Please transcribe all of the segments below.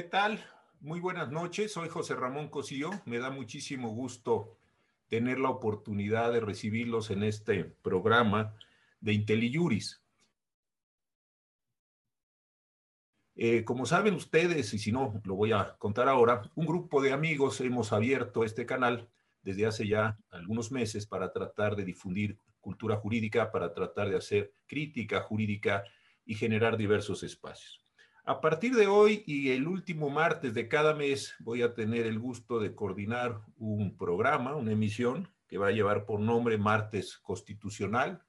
¿Qué tal? Muy buenas noches. Soy José Ramón Cosío. Me da muchísimo gusto tener la oportunidad de recibirlos en este programa de IntelliJuris. Eh, como saben ustedes, y si no, lo voy a contar ahora, un grupo de amigos hemos abierto este canal desde hace ya algunos meses para tratar de difundir cultura jurídica, para tratar de hacer crítica jurídica y generar diversos espacios. A partir de hoy y el último martes de cada mes voy a tener el gusto de coordinar un programa, una emisión que va a llevar por nombre Martes Constitucional.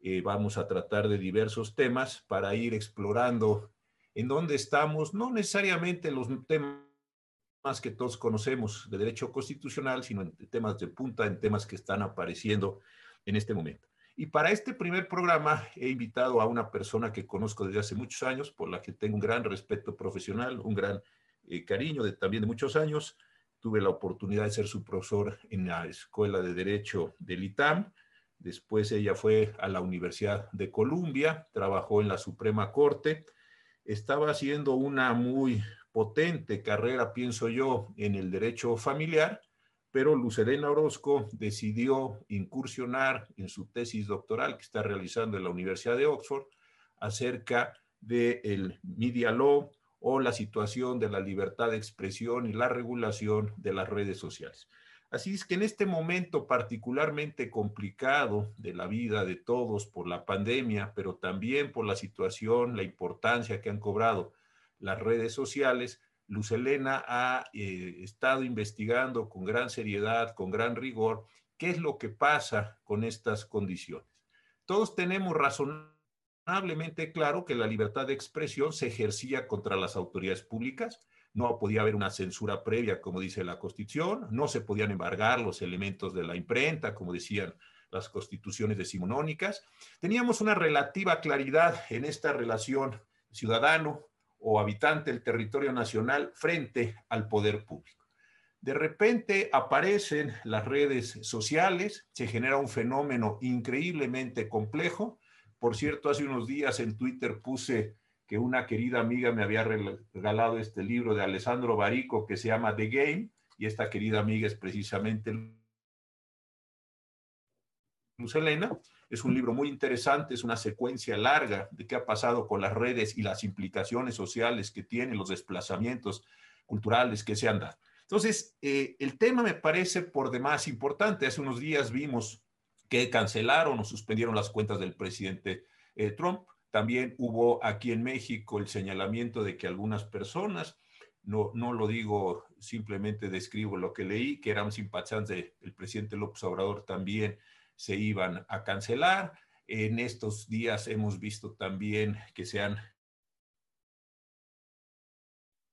Eh, vamos a tratar de diversos temas para ir explorando en dónde estamos, no necesariamente los temas que todos conocemos de derecho constitucional, sino en temas de punta, en temas que están apareciendo en este momento. Y para este primer programa he invitado a una persona que conozco desde hace muchos años, por la que tengo un gran respeto profesional, un gran eh, cariño de, también de muchos años. Tuve la oportunidad de ser su profesor en la Escuela de Derecho del ITAM. Después ella fue a la Universidad de Columbia, trabajó en la Suprema Corte. Estaba haciendo una muy potente carrera, pienso yo, en el derecho familiar pero Lucerena Orozco decidió incursionar en su tesis doctoral que está realizando en la Universidad de Oxford acerca del media law o la situación de la libertad de expresión y la regulación de las redes sociales. Así es que en este momento particularmente complicado de la vida de todos por la pandemia, pero también por la situación, la importancia que han cobrado las redes sociales, Luz Elena ha eh, estado investigando con gran seriedad, con gran rigor, qué es lo que pasa con estas condiciones. Todos tenemos razonablemente claro que la libertad de expresión se ejercía contra las autoridades públicas, no podía haber una censura previa, como dice la Constitución, no se podían embargar los elementos de la imprenta, como decían las constituciones decimonónicas. Teníamos una relativa claridad en esta relación ciudadano o habitante del territorio nacional frente al poder público. De repente aparecen las redes sociales, se genera un fenómeno increíblemente complejo. Por cierto, hace unos días en Twitter puse que una querida amiga me había regalado este libro de Alessandro Barico que se llama The Game, y esta querida amiga es precisamente Luz. Es un libro muy interesante, es una secuencia larga de qué ha pasado con las redes y las implicaciones sociales que tienen los desplazamientos culturales que se han dado. Entonces, eh, el tema me parece por demás importante. Hace unos días vimos que cancelaron o suspendieron las cuentas del presidente eh, Trump. También hubo aquí en México el señalamiento de que algunas personas, no, no lo digo, simplemente describo lo que leí, que eran simpatizantes del presidente López Obrador también se iban a cancelar. En estos días hemos visto también que se han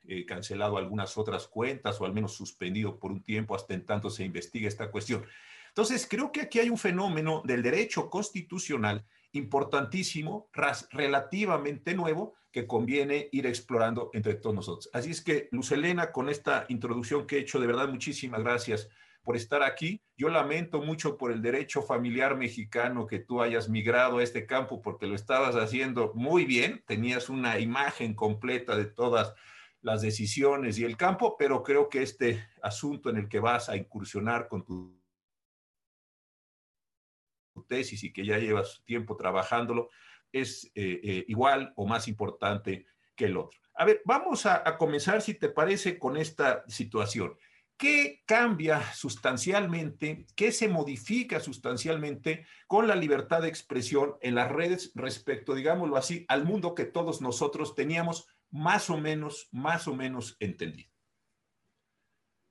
eh, cancelado algunas otras cuentas o al menos suspendido por un tiempo hasta en tanto se investiga esta cuestión. Entonces, creo que aquí hay un fenómeno del derecho constitucional importantísimo, relativamente nuevo, que conviene ir explorando entre todos nosotros. Así es que, Luz Elena, con esta introducción que he hecho, de verdad, muchísimas gracias por estar aquí. Yo lamento mucho por el derecho familiar mexicano que tú hayas migrado a este campo porque lo estabas haciendo muy bien, tenías una imagen completa de todas las decisiones y el campo, pero creo que este asunto en el que vas a incursionar con tu tesis y que ya llevas tiempo trabajándolo es eh, eh, igual o más importante que el otro. A ver, vamos a comenzar, si te parece, con esta situación. ¿Qué cambia sustancialmente, qué se modifica sustancialmente con la libertad de expresión en las redes respecto, digámoslo así, al mundo que todos nosotros teníamos más o menos, más o menos entendido?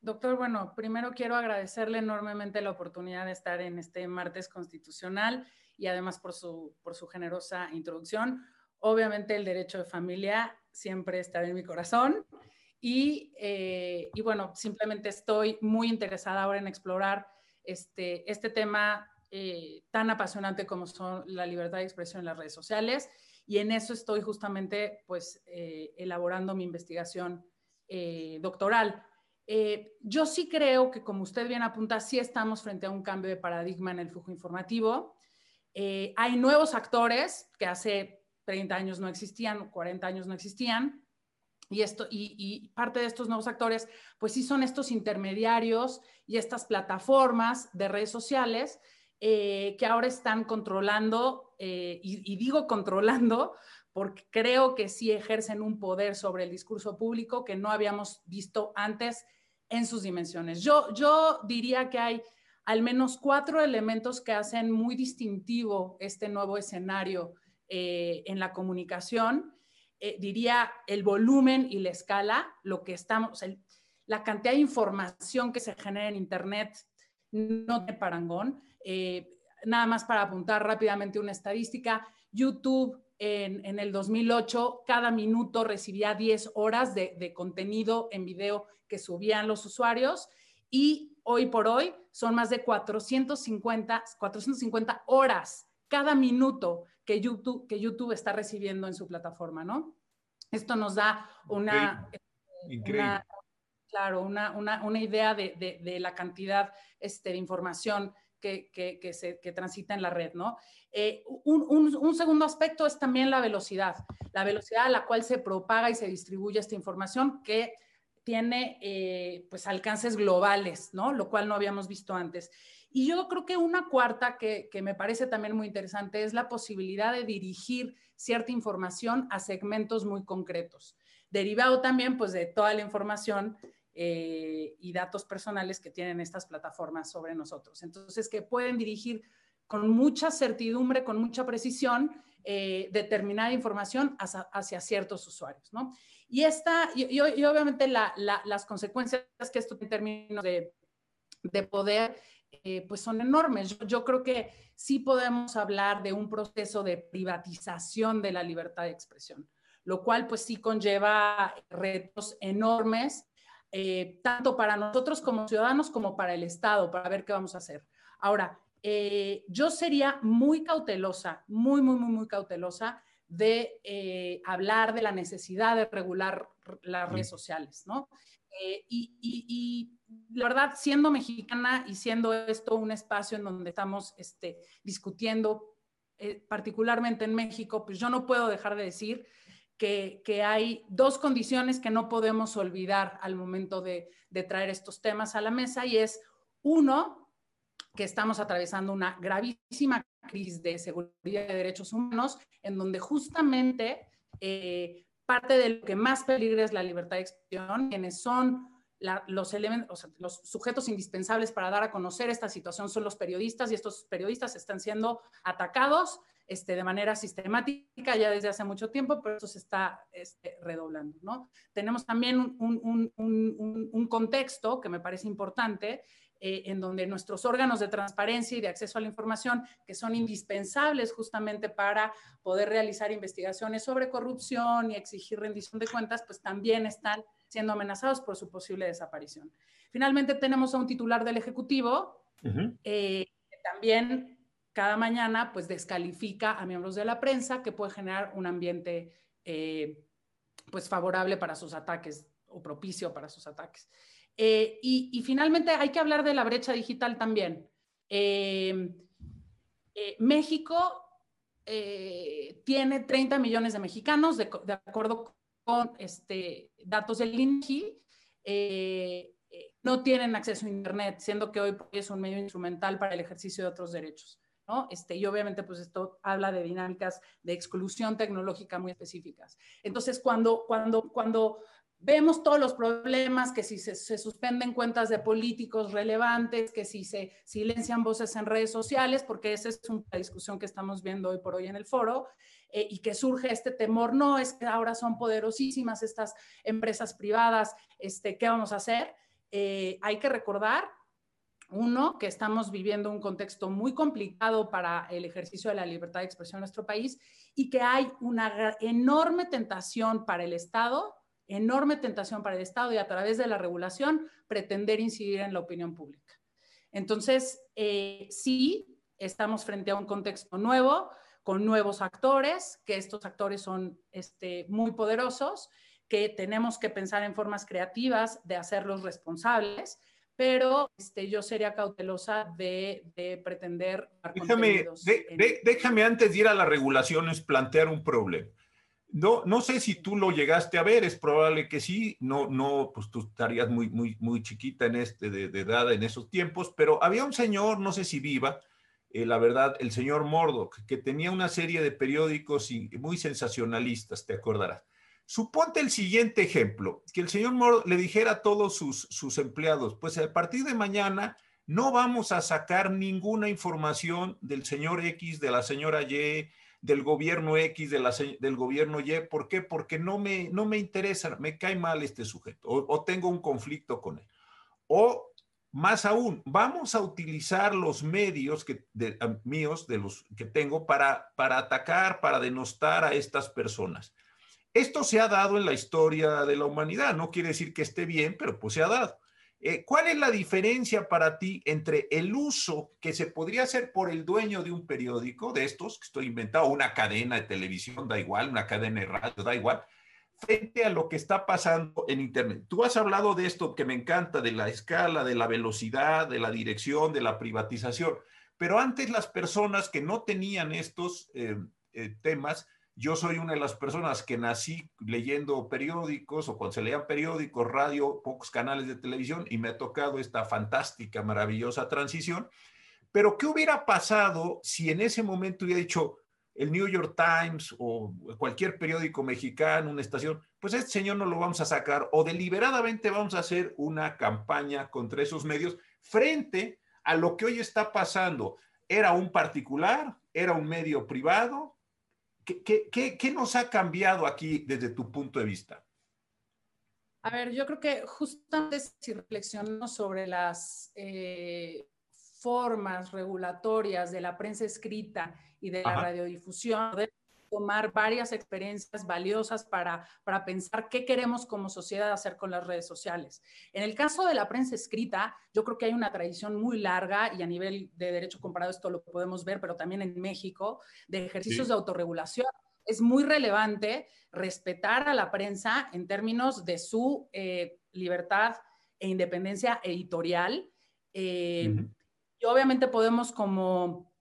Doctor, bueno, primero quiero agradecerle enormemente la oportunidad de estar en este martes constitucional y además por su, por su generosa introducción. Obviamente el derecho de familia siempre está en mi corazón eh, y, bueno, simplemente estoy muy interesada ahora en explorar este, este tema eh, tan apasionante como son la libertad de expresión en las redes sociales. Y en eso estoy justamente pues eh, elaborando mi investigación doctoral. yo sí creo que, como usted bien apunta, sí estamos frente a un cambio de paradigma en el flujo informativo. hay nuevos actores que hace 30 años no existían, 40 años no existían, y, esto, y, parte de estos nuevos actores, pues sí son estos intermediarios y estas plataformas de redes sociales eh, que ahora están controlando, eh, y, digo controlando, porque creo que sí ejercen un poder sobre el discurso público que no habíamos visto antes en sus dimensiones. Yo, yo diría que hay al menos cuatro elementos que hacen muy distintivo este nuevo escenario eh, en la comunicación eh, diría, el volumen y la escala, lo que estamos, la cantidad de información que se genera en Internet no de parangón. Eh, nada más para apuntar rápidamente una estadística, YouTube en, en, el 2008, cada minuto recibía 10 horas de, de, contenido en video que subían los usuarios y hoy por hoy son más de 450, 450 horas cada minuto que YouTube, que YouTube está recibiendo en su plataforma, ¿no? Esto nos da una, claro, una, una, una idea de, de, de, la cantidad este, de información que, que, que, se, que transita en la red, ¿no? Eh, un, un, un, segundo aspecto es también la velocidad, la velocidad a la cual se propaga y se distribuye esta información que tiene eh, pues alcances globales, ¿no? Lo cual no habíamos visto antes. Y yo creo que una cuarta que, me parece también muy interesante es la posibilidad de dirigir cierta información a segmentos muy concretos, derivado también pues de toda la información eh, y datos personales que tienen estas plataformas sobre nosotros. Entonces, que pueden dirigir con mucha certidumbre, con mucha precisión, eh, determinada información hacia, ciertos usuarios, ¿no? Y esta, y, obviamente las consecuencias que esto en términos de, de poder eh, pues son enormes. Yo, creo que sí podemos hablar de un proceso de privatización de la libertad de expresión, lo cual pues sí conlleva retos enormes, eh, tanto para nosotros como ciudadanos como para el Estado, para ver qué vamos a hacer. Ahora, eh, yo sería muy cautelosa, muy, muy, muy, muy cautelosa de hablar de la necesidad de regular las redes sociales, ¿no? Y la verdad, siendo mexicana y siendo esto un espacio en donde estamos este, discutiendo, eh, particularmente en México, pues yo no puedo dejar de decir que, que, hay dos condiciones que no podemos olvidar al momento de, de traer estos temas a la mesa y es, uno, que estamos atravesando una gravísima crisis de seguridad y de derechos humanos, en donde justamente eh, parte de lo que más peligra es la libertad de expresión, quienes son los, sujetos indispensables para dar a conocer esta situación son los periodistas y estos periodistas están siendo atacados este, de manera sistemática ya desde hace mucho tiempo, pero eso se está este, redoblando. ¿no? Tenemos también un, contexto que me parece importante, eh, en donde nuestros órganos de transparencia y de acceso a la información, que son indispensables justamente para poder realizar investigaciones sobre corrupción y exigir rendición de cuentas, pues también están siendo amenazados por su posible desaparición. Finalmente tenemos a un titular del Ejecutivo eh, que también cada mañana pues descalifica a miembros de la prensa que puede generar un ambiente eh, pues favorable para sus ataques o propicio para sus ataques. Eh, y, finalmente hay que hablar de la brecha digital también. México tiene 30 millones de mexicanos, de, de acuerdo con este, datos del INEGI, eh, eh, no tienen acceso a Internet, siendo que hoy es un medio instrumental para el ejercicio de otros derechos. ¿no? Este, y obviamente, pues esto habla de dinámicas de exclusión tecnológica muy específicas. Entonces, cuando, cuando, cuando vemos todos los problemas, que si se, se, suspenden cuentas de políticos relevantes, que si se silencian voces en redes sociales, porque esa es una discusión que estamos viendo hoy por hoy en el foro, eh, y que surge este temor, no, es que ahora son poderosísimas estas empresas privadas, este, ¿qué vamos a hacer? Eh, hay que recordar, uno, que estamos viviendo un contexto muy complicado para el ejercicio de la libertad de expresión en nuestro país y que hay una enorme tentación para el Estado, enorme tentación para el Estado y a través de la regulación pretender incidir en la opinión pública. Entonces, eh, sí, estamos frente a un contexto nuevo, con nuevos actores, que estos actores son este, muy poderosos, que tenemos que pensar en formas creativas de hacerlos responsables, pero este, yo sería cautelosa de, de pretender... Déjame, déjame antes de ir a las regulaciones plantear un problema. No, no sé si tú lo llegaste a ver, es probable que sí, no, no, pues tú estarías muy, muy, muy chiquita en este, de, edad en esos tiempos, pero había un señor, no sé si viva, eh, la verdad, el señor Murdoch, que tenía una serie de periódicos muy sensacionalistas, te acordarás. Suponte el siguiente ejemplo, que el señor Murdoch le dijera a todos sus, sus empleados, pues a partir de mañana no vamos a sacar ninguna información del señor X, de la señora Y, del gobierno X, del gobierno Y. ¿Por qué? Porque no me, no me interesa, me cae mal este sujeto o, tengo un conflicto con él. O más aún, vamos a utilizar los medios que, míos, de los que tengo, para, para atacar, para denostar a estas personas. Esto se ha dado en la historia de la humanidad. No quiere decir que esté bien, pero pues se ha dado. Eh, ¿Cuál es la diferencia para ti entre el uso que se podría hacer por el dueño de un periódico, de estos que estoy inventando, una cadena de televisión, da igual, una cadena de radio, da igual, frente a lo que está pasando en Internet? Tú has hablado de esto que me encanta, de la escala, de la velocidad, de la dirección, de la privatización, pero antes las personas que no tenían estos eh, eh, temas, yo soy una de las personas que nací leyendo periódicos o cuando se leían periódicos, radio, pocos canales de televisión y me ha tocado esta fantástica, maravillosa transición. Pero ¿qué hubiera pasado si en ese momento hubiera dicho el New York Times o cualquier periódico mexicano, una estación, pues este señor no lo vamos a sacar o deliberadamente vamos a hacer una campaña contra esos medios frente a lo que hoy está pasando? Era un particular, era un medio privado, ¿Qué, nos ha cambiado aquí desde tu punto de vista? A ver, yo creo que justamente si reflexionamos sobre las eh, formas regulatorias de la prensa escrita y de la radiodifusión, tomar varias experiencias valiosas para, para pensar qué queremos como sociedad hacer con las redes sociales. En el caso de la prensa escrita, yo creo que hay una tradición muy larga y a nivel de derecho comparado esto lo podemos ver, pero también en México, de ejercicios de autorregulación. Es muy relevante respetar a la prensa en términos de su eh, libertad e independencia editorial. Eh, y obviamente podemos como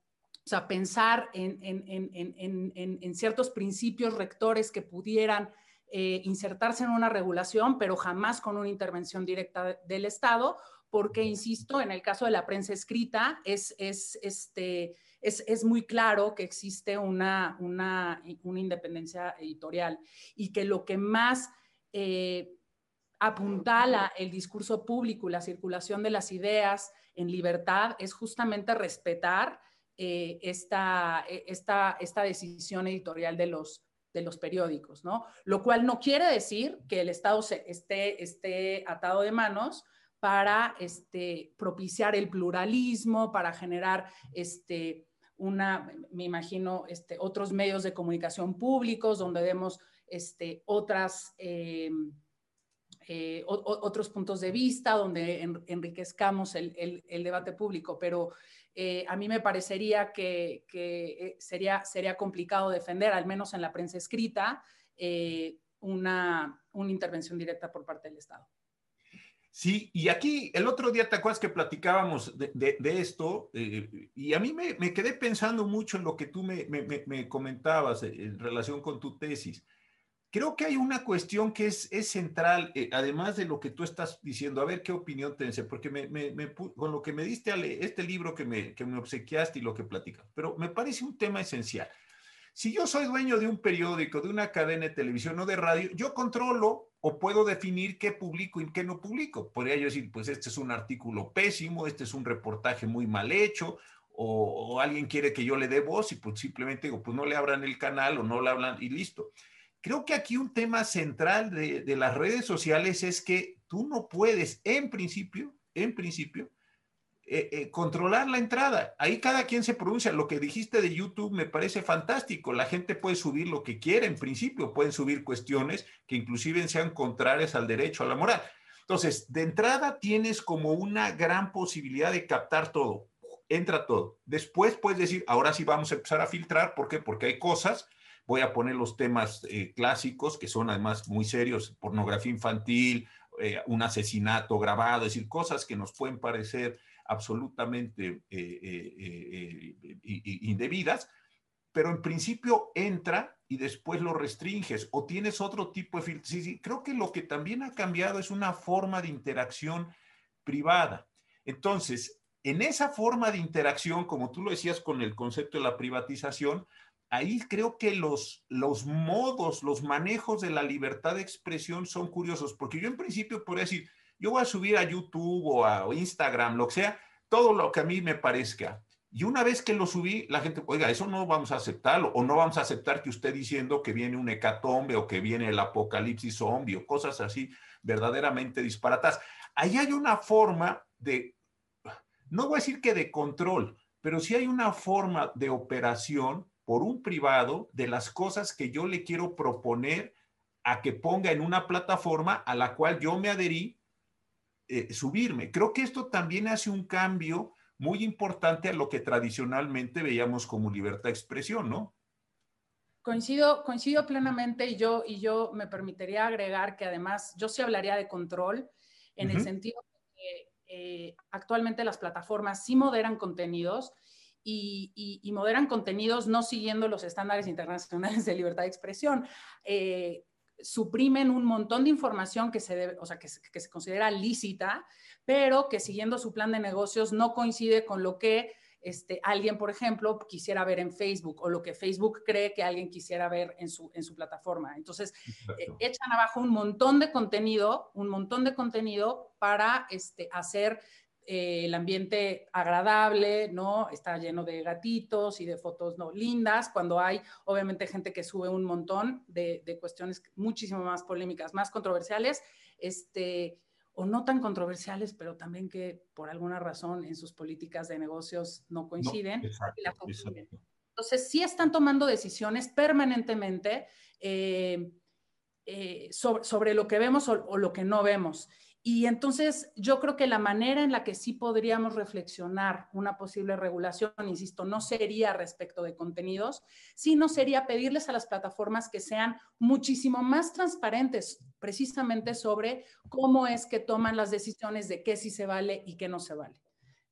o sea, pensar en, ciertos principios rectores que pudieran eh, insertarse en una regulación, pero jamás con una intervención directa del Estado, porque, insisto, en el caso de la prensa escrita, es, este, es, muy claro que existe una, una, independencia editorial y que lo que más... Eh, apuntala el discurso público y la circulación de las ideas en libertad es justamente respetar eh, esta, eh, esta, esta decisión editorial de los, de los periódicos, ¿no? Lo cual no quiere decir que el Estado se, esté, esté atado de manos para este, propiciar el pluralismo, para generar este, una, me imagino, este, otros medios de comunicación públicos donde vemos este, otras, eh, otros puntos de vista, donde enriquezcamos el, el, el, debate público, pero eh, a mí me parecería que, eh, sería, sería complicado defender, al menos en la prensa escrita, eh, una, una intervención directa por parte del Estado. Sí, y aquí el otro día te acuerdas que platicábamos de, esto y a mí me, quedé pensando mucho en lo que tú me, comentabas en relación con tu tesis creo que hay una cuestión que es, es central, eh, además de lo que tú estás diciendo, a ver qué opinión tenés, porque me, con lo que me diste, este libro que me, que me obsequiaste y lo que platicas, pero me parece un tema esencial. Si yo soy dueño de un periódico, de una cadena de televisión o de radio, yo controlo o puedo definir qué publico y qué no publico. Podría yo decir, pues este es un artículo pésimo, este es un reportaje muy mal hecho, o, o alguien quiere que yo le dé voz y pues simplemente digo, pues no le abran el canal o no le hablan y listo. Creo que aquí un tema central de, las redes sociales es que tú no puedes, en principio, en principio, eh, eh, controlar la entrada. Ahí cada quien se pronuncia. Lo que dijiste de YouTube me parece fantástico. La gente puede subir lo que quiera, en principio, pueden subir cuestiones que inclusive sean contrarias al derecho, a la moral. Entonces, de entrada tienes como una gran posibilidad de captar todo. Entra todo. Después puedes decir, ahora sí vamos a empezar a filtrar. ¿Por qué? Porque hay cosas Voy a poner los temas eh, clásicos, que son además muy serios, pornografía infantil, eh, un asesinato grabado, es decir, cosas que nos pueden parecer absolutamente eh, indebidas, pero en principio entra y después lo restringes o tienes otro tipo de filtro. Sí, sí, creo que lo que también ha cambiado es una forma de interacción privada. Entonces, en esa forma de interacción, como tú lo decías con el concepto de la privatización, ahí creo que los, los modos, los manejos de la libertad de expresión son curiosos, porque yo en principio podría decir, yo voy a subir a YouTube o a Instagram, lo que sea, todo lo que a mí me parezca. Y una vez que lo subí, la gente, oiga, eso no vamos a aceptarlo, o no vamos a aceptar que usted diciendo que viene un hecatombe o que viene el apocalipsis zombie o cosas así verdaderamente disparatas. Ahí hay una forma de, no voy a decir que de control, pero sí hay una forma de operación por un privado de las cosas que yo le quiero proponer a que ponga en una plataforma a la cual yo me adherí eh, subirme. Creo que esto también hace un cambio muy importante a lo que tradicionalmente veíamos como libertad de expresión, ¿no? Coincido, coincido plenamente y yo, y yo me permitiría agregar que además yo sí hablaría de control en el sentido de que eh, actualmente las plataformas sí moderan contenidos y, moderan contenidos no siguiendo los estándares internacionales de libertad de expresión. Eh, suprimen un montón de información que se debe, o sea, que, que, se considera lícita, pero que siguiendo su plan de negocios no coincide con lo que este, alguien, por ejemplo, quisiera ver en Facebook o lo que Facebook cree que alguien quisiera ver en su, en su plataforma. Entonces, eh, echan abajo un montón de contenido, un montón de contenido para este, hacer eh, el ambiente agradable, ¿no? Está lleno de gatitos y de fotos no lindas, cuando hay obviamente gente que sube un montón de, de cuestiones muchísimo más polémicas, más controversiales, este, o no tan controversiales, pero también que por alguna razón en sus políticas de negocios no coinciden. Entonces, sí están tomando decisiones permanentemente eh, eh, sobre, sobre, lo que vemos o, o, lo que no vemos. Y entonces yo creo que la manera en la que sí podríamos reflexionar una posible regulación, insisto, no sería respecto de contenidos, sino sería pedirles a las plataformas que sean muchísimo más transparentes precisamente sobre cómo es que toman las decisiones de qué sí se vale y qué no se vale.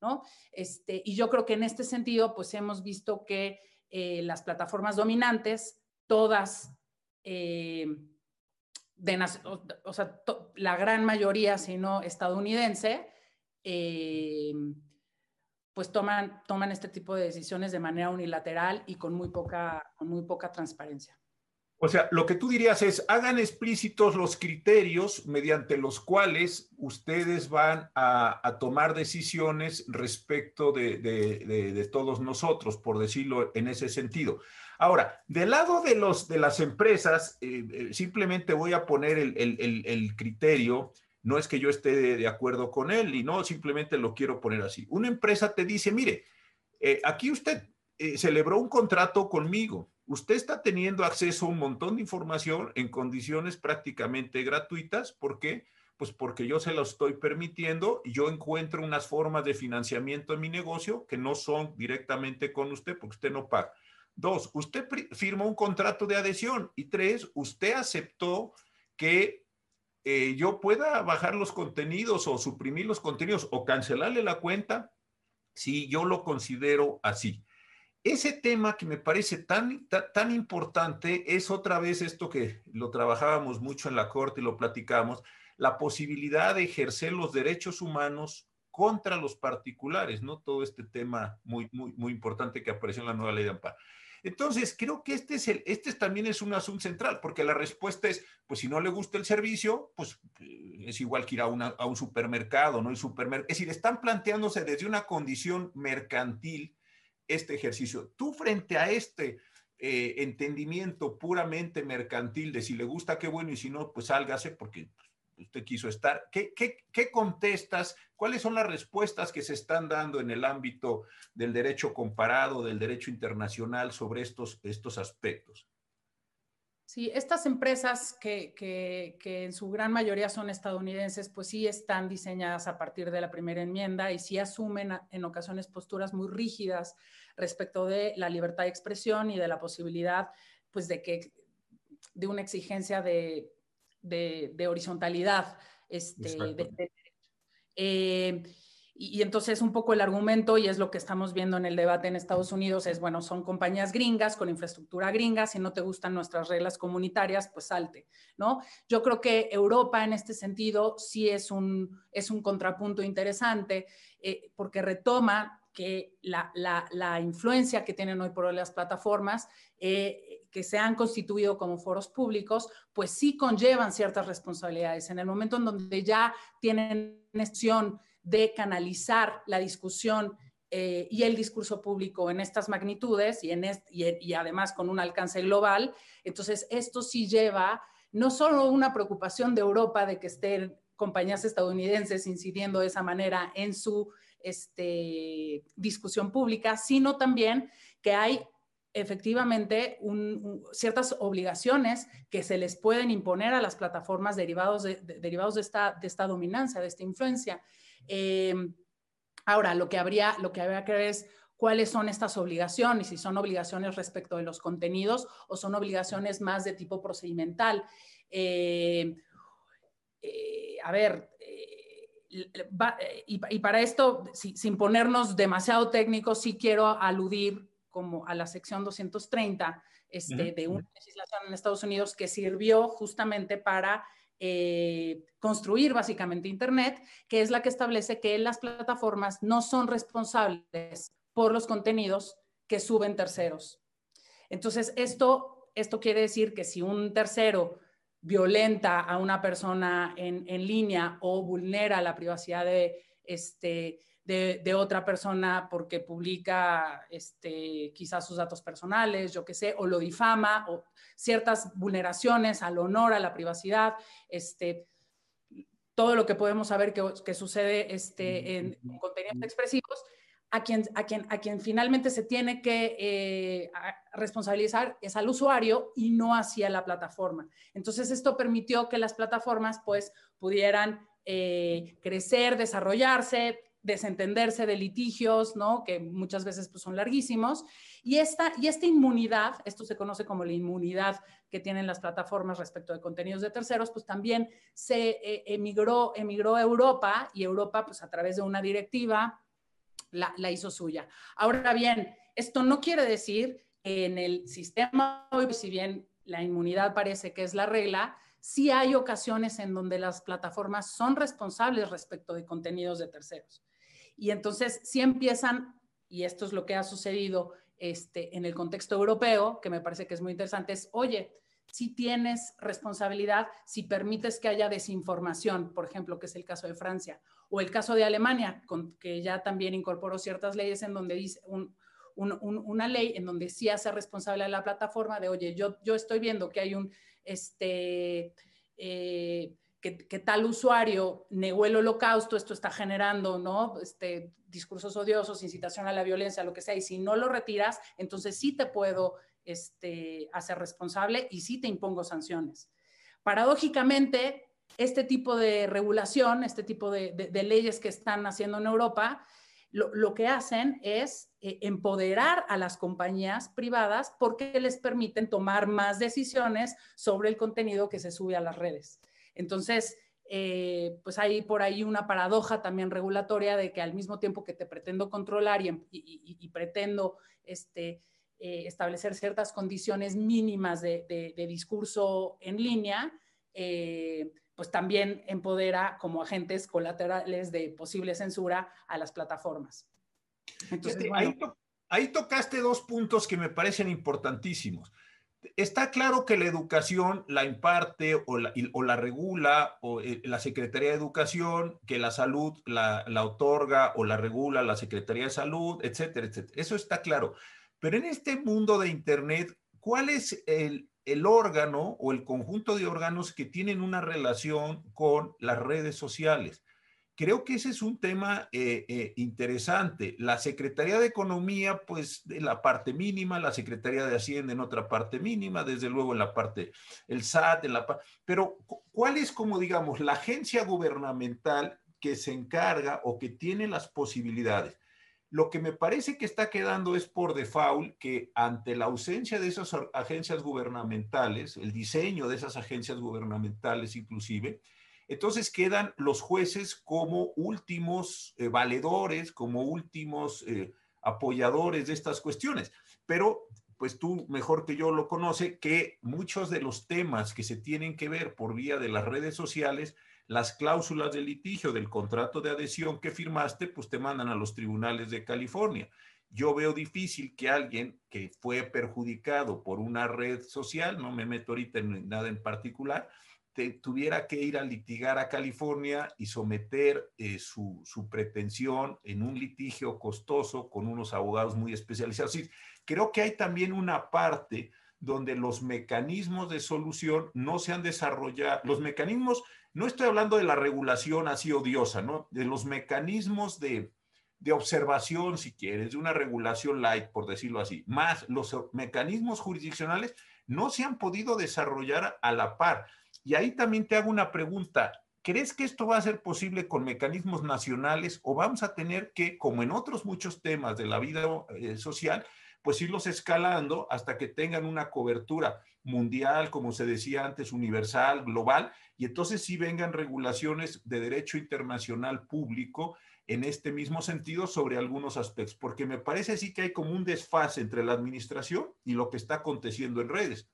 ¿no? Este, y yo creo que en este sentido, pues hemos visto que eh, las plataformas dominantes, todas... Eh, o, sea, la gran mayoría, si no estadounidense, eh, pues toman, toman este tipo de decisiones de manera unilateral y con muy poca, con muy poca transparencia. O sea, lo que tú dirías es, hagan explícitos los criterios mediante los cuales ustedes van a, tomar decisiones respecto de, de, todos nosotros, por decirlo en ese sentido. Ahora, del lado de, los, de las empresas, eh, eh, simplemente voy a poner el, criterio, no es que yo esté de, acuerdo con él y no, simplemente lo quiero poner así. Una empresa te dice, mire, eh, aquí usted celebró un contrato conmigo, usted está teniendo acceso a un montón de información en condiciones prácticamente gratuitas, ¿por qué? Pues porque yo se lo estoy permitiendo y yo encuentro unas formas de financiamiento en mi negocio que no son directamente con usted, porque usted no paga. Dos, usted firmó un contrato de adhesión. Y tres, usted aceptó que eh, yo pueda bajar los contenidos o suprimir los contenidos o cancelarle la cuenta si yo lo considero así. Ese tema que me parece tan, tan, importante es otra vez esto que lo trabajábamos mucho en la corte y lo platicamos, la posibilidad de ejercer los derechos humanos contra los particulares, ¿no? Todo este tema muy, muy, muy importante que apareció en la nueva ley de amparo. Entonces, creo que este, es el, este también es un asunto central, porque la respuesta es, pues si no le gusta el servicio, pues eh, es igual que ir a, a un supermercado, ¿no? El supermercado, es decir, están planteándose desde una condición mercantil este ejercicio. Tú frente a este eh, entendimiento puramente mercantil de si le gusta, qué bueno, y si no, pues sálgase, porque usted quiso estar. ¿Qué, qué, contestas? ¿Cuáles son las respuestas que se están dando en el ámbito del derecho comparado, del derecho internacional sobre estos, estos aspectos? Sí, estas empresas que, que, que, en su gran mayoría son estadounidenses, pues sí están diseñadas a partir de la primera enmienda y sí asumen en ocasiones posturas muy rígidas respecto de la libertad de expresión y de la posibilidad, pues de que, de una exigencia de de, horizontalidad. Este, eh, y, entonces un poco el argumento, y es lo que estamos viendo en el debate en Estados Unidos, es, bueno, son compañías gringas con infraestructura gringa, si no te gustan nuestras reglas comunitarias, pues salte, ¿no? Yo creo que Europa en este sentido sí es un, es un contrapunto interesante eh, porque retoma que la, la, influencia que tienen hoy por hoy las plataformas, eh, que se han constituido como foros públicos, pues sí conllevan ciertas responsabilidades. En el momento en donde ya tienen acción de canalizar la discusión eh, y el discurso público en estas magnitudes y, en y, además con un alcance global. Entonces, esto sí lleva no solo una preocupación de Europa de que estén compañías estadounidenses incidiendo de esa manera en su este, discusión pública, sino también que hay efectivamente ciertas obligaciones que se les pueden imponer a las plataformas derivados de, derivados de, esta, de esta dominancia, de esta influencia. Eh, ahora, lo que, habría, lo que habría que ver es cuáles son estas obligaciones, si son obligaciones respecto de los contenidos o son obligaciones más de tipo procedimental. Eh, eh, a ver, y, para esto, sin ponernos demasiado técnicos, sí quiero aludir como a la sección 230 este, de una legislación en Estados Unidos que sirvió justamente para eh, construir básicamente Internet, que es la que establece que las plataformas no son responsables por los contenidos que suben terceros. Entonces, esto, esto quiere decir que si un tercero violenta a una persona en, en línea o vulnera la privacidad de, este, de, otra persona porque publica este, quizás sus datos personales, yo qué sé, o lo difama, o ciertas vulneraciones al honor, a la privacidad, este, todo lo que podemos saber que, sucede este, en, contenidos expresivos, a quien, a, quien, a quien finalmente se tiene que eh, responsabilizar es al usuario y no hacia la plataforma. Entonces, esto permitió que las plataformas pues pudieran eh, crecer, desarrollarse, desentenderse de litigios, ¿no? Que muchas veces pues, son larguísimos. Y esta, y esta inmunidad, esto se conoce como la inmunidad que tienen las plataformas respecto de contenidos de terceros, pues también se eh, emigró, emigró a Europa y Europa, pues a través de una directiva, la, la hizo suya. Ahora bien, esto no quiere decir que en el sistema, si bien la inmunidad parece que es la regla, sí hay ocasiones en donde las plataformas son responsables respecto de contenidos de terceros. Y entonces si empiezan, y esto es lo que ha sucedido este, en el contexto europeo, que me parece que es muy interesante, es, oye, si tienes responsabilidad, si permites que haya desinformación, por ejemplo, que es el caso de Francia, o el caso de Alemania, con, que ya también incorporó ciertas leyes en donde dice una ley en donde sí hace responsable a la plataforma de, oye, yo, yo estoy viendo que hay un, este, eh, que, tal usuario negó el holocausto, esto está generando ¿no? este, discursos odiosos, incitación a la violencia, lo que sea, y si no lo retiras, entonces sí te puedo este, hacer responsable y sí te impongo sanciones. Paradójicamente, este tipo de regulación, este tipo de, leyes que están haciendo en Europa, lo, que hacen es eh, empoderar a las compañías privadas porque les permiten tomar más decisiones sobre el contenido que se sube a las redes. Entonces, eh, pues hay por ahí una paradoja también regulatoria de que al mismo tiempo que te pretendo controlar y, pretendo este, eh, establecer ciertas condiciones mínimas de, discurso en línea, eh, pues también empodera como agentes colaterales de posible censura a las plataformas. ahí tocaste dos puntos que me parecen importantísimos está claro que la educación la imparte o la, regula o, eh, la Secretaría de Educación, que la salud la, otorga o la regula la Secretaría de Salud, etcétera, etcétera. Eso está claro. Pero en este mundo de Internet, ¿cuál es el, el órgano o el conjunto de órganos que tienen una relación con las redes sociales? Creo que ese es un tema eh, eh, interesante. La Secretaría de Economía, pues en la parte mínima, la Secretaría de Hacienda en otra parte mínima, desde luego en la parte, el SAT, en la pero ¿cuál es como digamos la agencia gubernamental que se encarga o que tiene las posibilidades? Lo que me parece que está quedando es por default que ante la ausencia de esas agencias gubernamentales, el diseño de esas agencias gubernamentales inclusive, Entonces quedan los jueces como últimos eh, valedores, como últimos eh, apoyadores de estas cuestiones. Pero pues tú mejor que yo lo conoce, que muchos de los temas que se tienen que ver por vía de las redes sociales, las cláusulas de litigio del contrato de adhesión que firmaste, pues te mandan a los tribunales de California. Yo veo difícil que alguien que fue perjudicado por una red social, no me meto ahorita en nada en particular, tuviera que ir a litigar a California y someter eh, su, pretensión en un litigio costoso con unos abogados muy especializados. creo que hay también una parte donde los mecanismos de solución no se han desarrollado, los mecanismos, no estoy hablando de la regulación así odiosa. De los mecanismos de, de observación, si quieres, de una regulación light, por decirlo así, más los mecanismos jurisdiccionales no se han podido desarrollar a la par. Y ahí también te hago una pregunta. ¿Crees que esto va a ser posible con mecanismos nacionales o vamos a tener que, como en otros muchos temas de la vida eh, social, pues irlos escalando hasta que tengan una cobertura mundial, como se decía antes, universal, global, y entonces sí vengan regulaciones de derecho internacional público en este mismo sentido sobre algunos aspectos, porque me parece sí que hay como un desfase entre la administración y lo que está aconteciendo en redes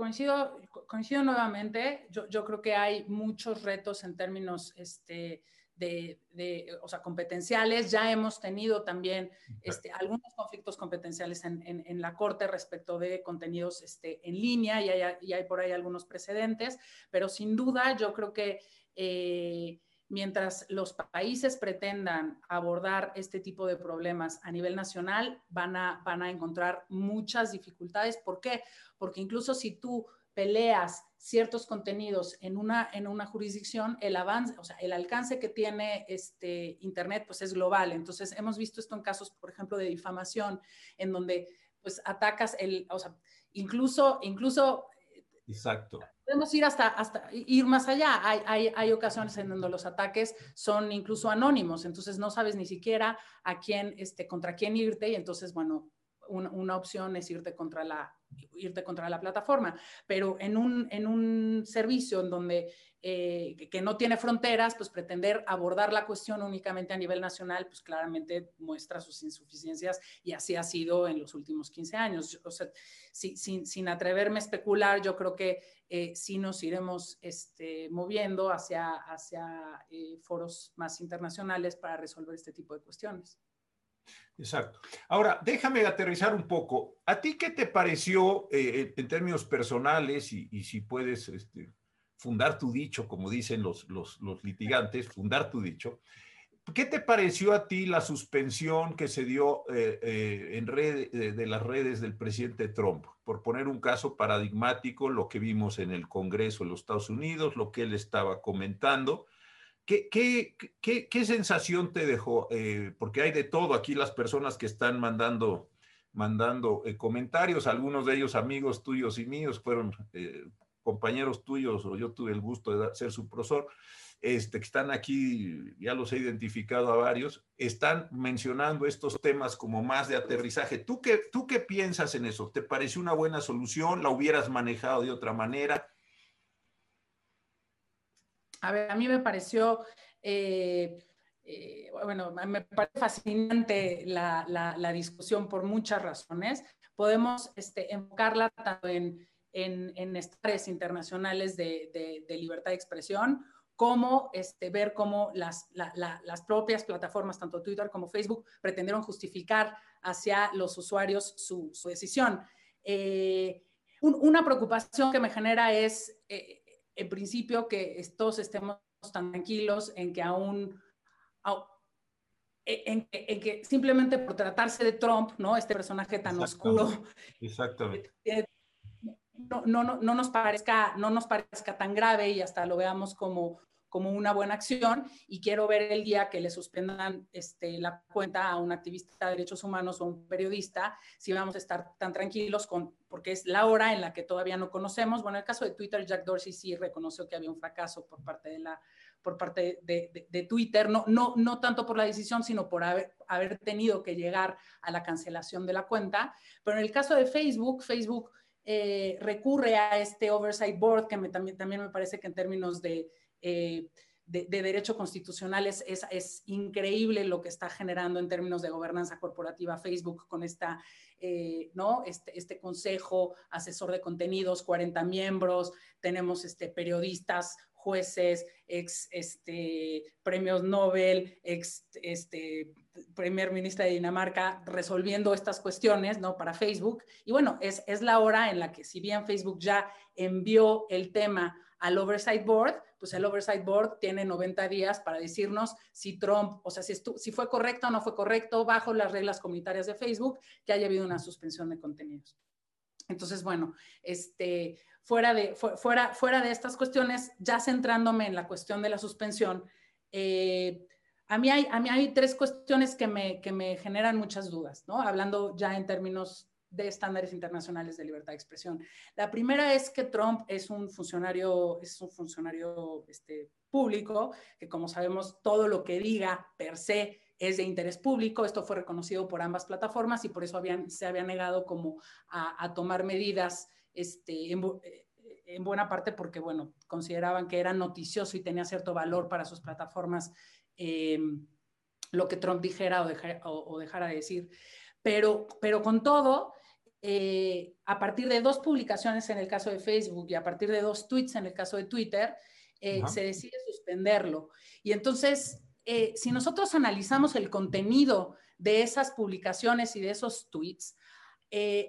coincido, coincido nuevamente. Yo, yo, creo que hay muchos retos en términos este, de, de, o sea, competenciales. Ya hemos tenido también este, algunos conflictos competenciales en, en, en, la Corte respecto de contenidos este, en línea y hay, y hay, por ahí algunos precedentes, pero sin duda yo creo que... Eh, mientras los países pretendan abordar este tipo de problemas a nivel nacional, van a, van a encontrar muchas dificultades. ¿Por qué? Porque incluso si tú peleas ciertos contenidos en una, en una jurisdicción, el avance, o sea, el alcance que tiene este Internet, pues es global. Entonces, hemos visto esto en casos, por ejemplo, de difamación, en donde pues atacas el, o sea, incluso, incluso Exacto. Podemos ir hasta, hasta ir más allá. Hay, hay, hay, ocasiones en donde los ataques son incluso anónimos, entonces no sabes ni siquiera a quién, este, contra quién irte y entonces, bueno, una opción es irte contra la, irte contra la plataforma, pero en un, en un servicio en donde eh, que no tiene fronteras, pues pretender abordar la cuestión únicamente a nivel nacional, pues claramente muestra sus insuficiencias y así ha sido en los últimos 15 años. O sea, sin, sin, atreverme a especular, yo creo que eh, sí nos iremos este, moviendo hacia, hacia eh, foros más internacionales para resolver este tipo de cuestiones. Exacto. Ahora, déjame aterrizar un poco. ¿A ti qué te pareció eh, en términos personales y, si puedes este, fundar tu dicho, como dicen los, litigantes, fundar tu dicho? ¿Qué te pareció a ti la suspensión que se dio eh, eh, en red, de las redes del presidente Trump? Por poner un caso paradigmático, lo que vimos en el Congreso de los Estados Unidos, lo que él estaba comentando ¿Qué, sensación te dejó? Eh, porque hay de todo aquí las personas que están mandando, mandando eh, comentarios, algunos de ellos amigos tuyos y míos, fueron eh, compañeros tuyos o yo tuve el gusto de ser su profesor, este, que están aquí, ya los he identificado a varios, están mencionando estos temas como más de aterrizaje. ¿Tú qué, ¿Tú qué piensas en eso? ¿Te pareció una buena solución? ¿La hubieras manejado de otra manera? A ver, a mí me pareció, eh, eh, bueno, me parece fascinante la, la, discusión por muchas razones. Podemos este, enfocarla tanto en, en, en internacionales de, de, libertad de expresión, como este, ver cómo las, las, propias plataformas, tanto Twitter como Facebook, pretendieron justificar hacia los usuarios su, su decisión. Eh, una preocupación que me genera es en principio que todos estemos tan tranquilos en que aún, en, que simplemente por tratarse de Trump, ¿no? Este personaje tan oscuro. Exactamente. Eh, no, no, no, no, nos parezca, no nos parezca tan grave y hasta lo veamos como como una buena acción y quiero ver el día que le suspendan este, la cuenta a un activista de derechos humanos o un periodista, si vamos a estar tan tranquilos con, porque es la hora en la que todavía no conocemos. Bueno, en el caso de Twitter, Jack Dorsey sí reconoció que había un fracaso por parte de la por parte de, de, Twitter, no, no, no tanto por la decisión, sino por haber, tenido que llegar a la cancelación de la cuenta. Pero en el caso de Facebook, Facebook eh, recurre a este Oversight Board, que también, también me parece que en términos de, eh, de, derecho constitucional es, es, increíble lo que está generando en términos de gobernanza corporativa Facebook con esta, eh, ¿no? Este, este, consejo asesor de contenidos, 40 miembros, tenemos este, periodistas, jueces, ex este, premios Nobel, ex este, primer ministra de Dinamarca resolviendo estas cuestiones ¿no? para Facebook. Y bueno, es, es la hora en la que si bien Facebook ya envió el tema al Oversight Board, pues el Oversight Board tiene 90 días para decirnos si Trump, o sea, si, si fue correcto o no fue correcto bajo las reglas comunitarias de Facebook, que haya habido una suspensión de contenidos. Entonces, bueno, este, fuera, de, fuera, fuera de estas cuestiones, ya centrándome en la cuestión de la suspensión, eh, a, mí hay, a mí hay tres cuestiones que me, que me generan muchas dudas, ¿no? Hablando ya en términos de estándares internacionales de libertad de expresión. La primera es que Trump es un funcionario, es un funcionario este, público, que como sabemos, todo lo que diga per se es de interés público. Esto fue reconocido por ambas plataformas y por eso habían, se había negado como a, tomar medidas este, en, buena parte porque, bueno, consideraban que era noticioso y tenía cierto valor para sus plataformas eh, lo que Trump dijera o, o, dejara de decir. Pero, pero con todo, eh, a partir de dos publicaciones en el caso de Facebook y a partir de dos tweets en el caso de Twitter, eh, se decide suspenderlo. Y entonces, eh, si nosotros analizamos el contenido de esas publicaciones y de esos tweets,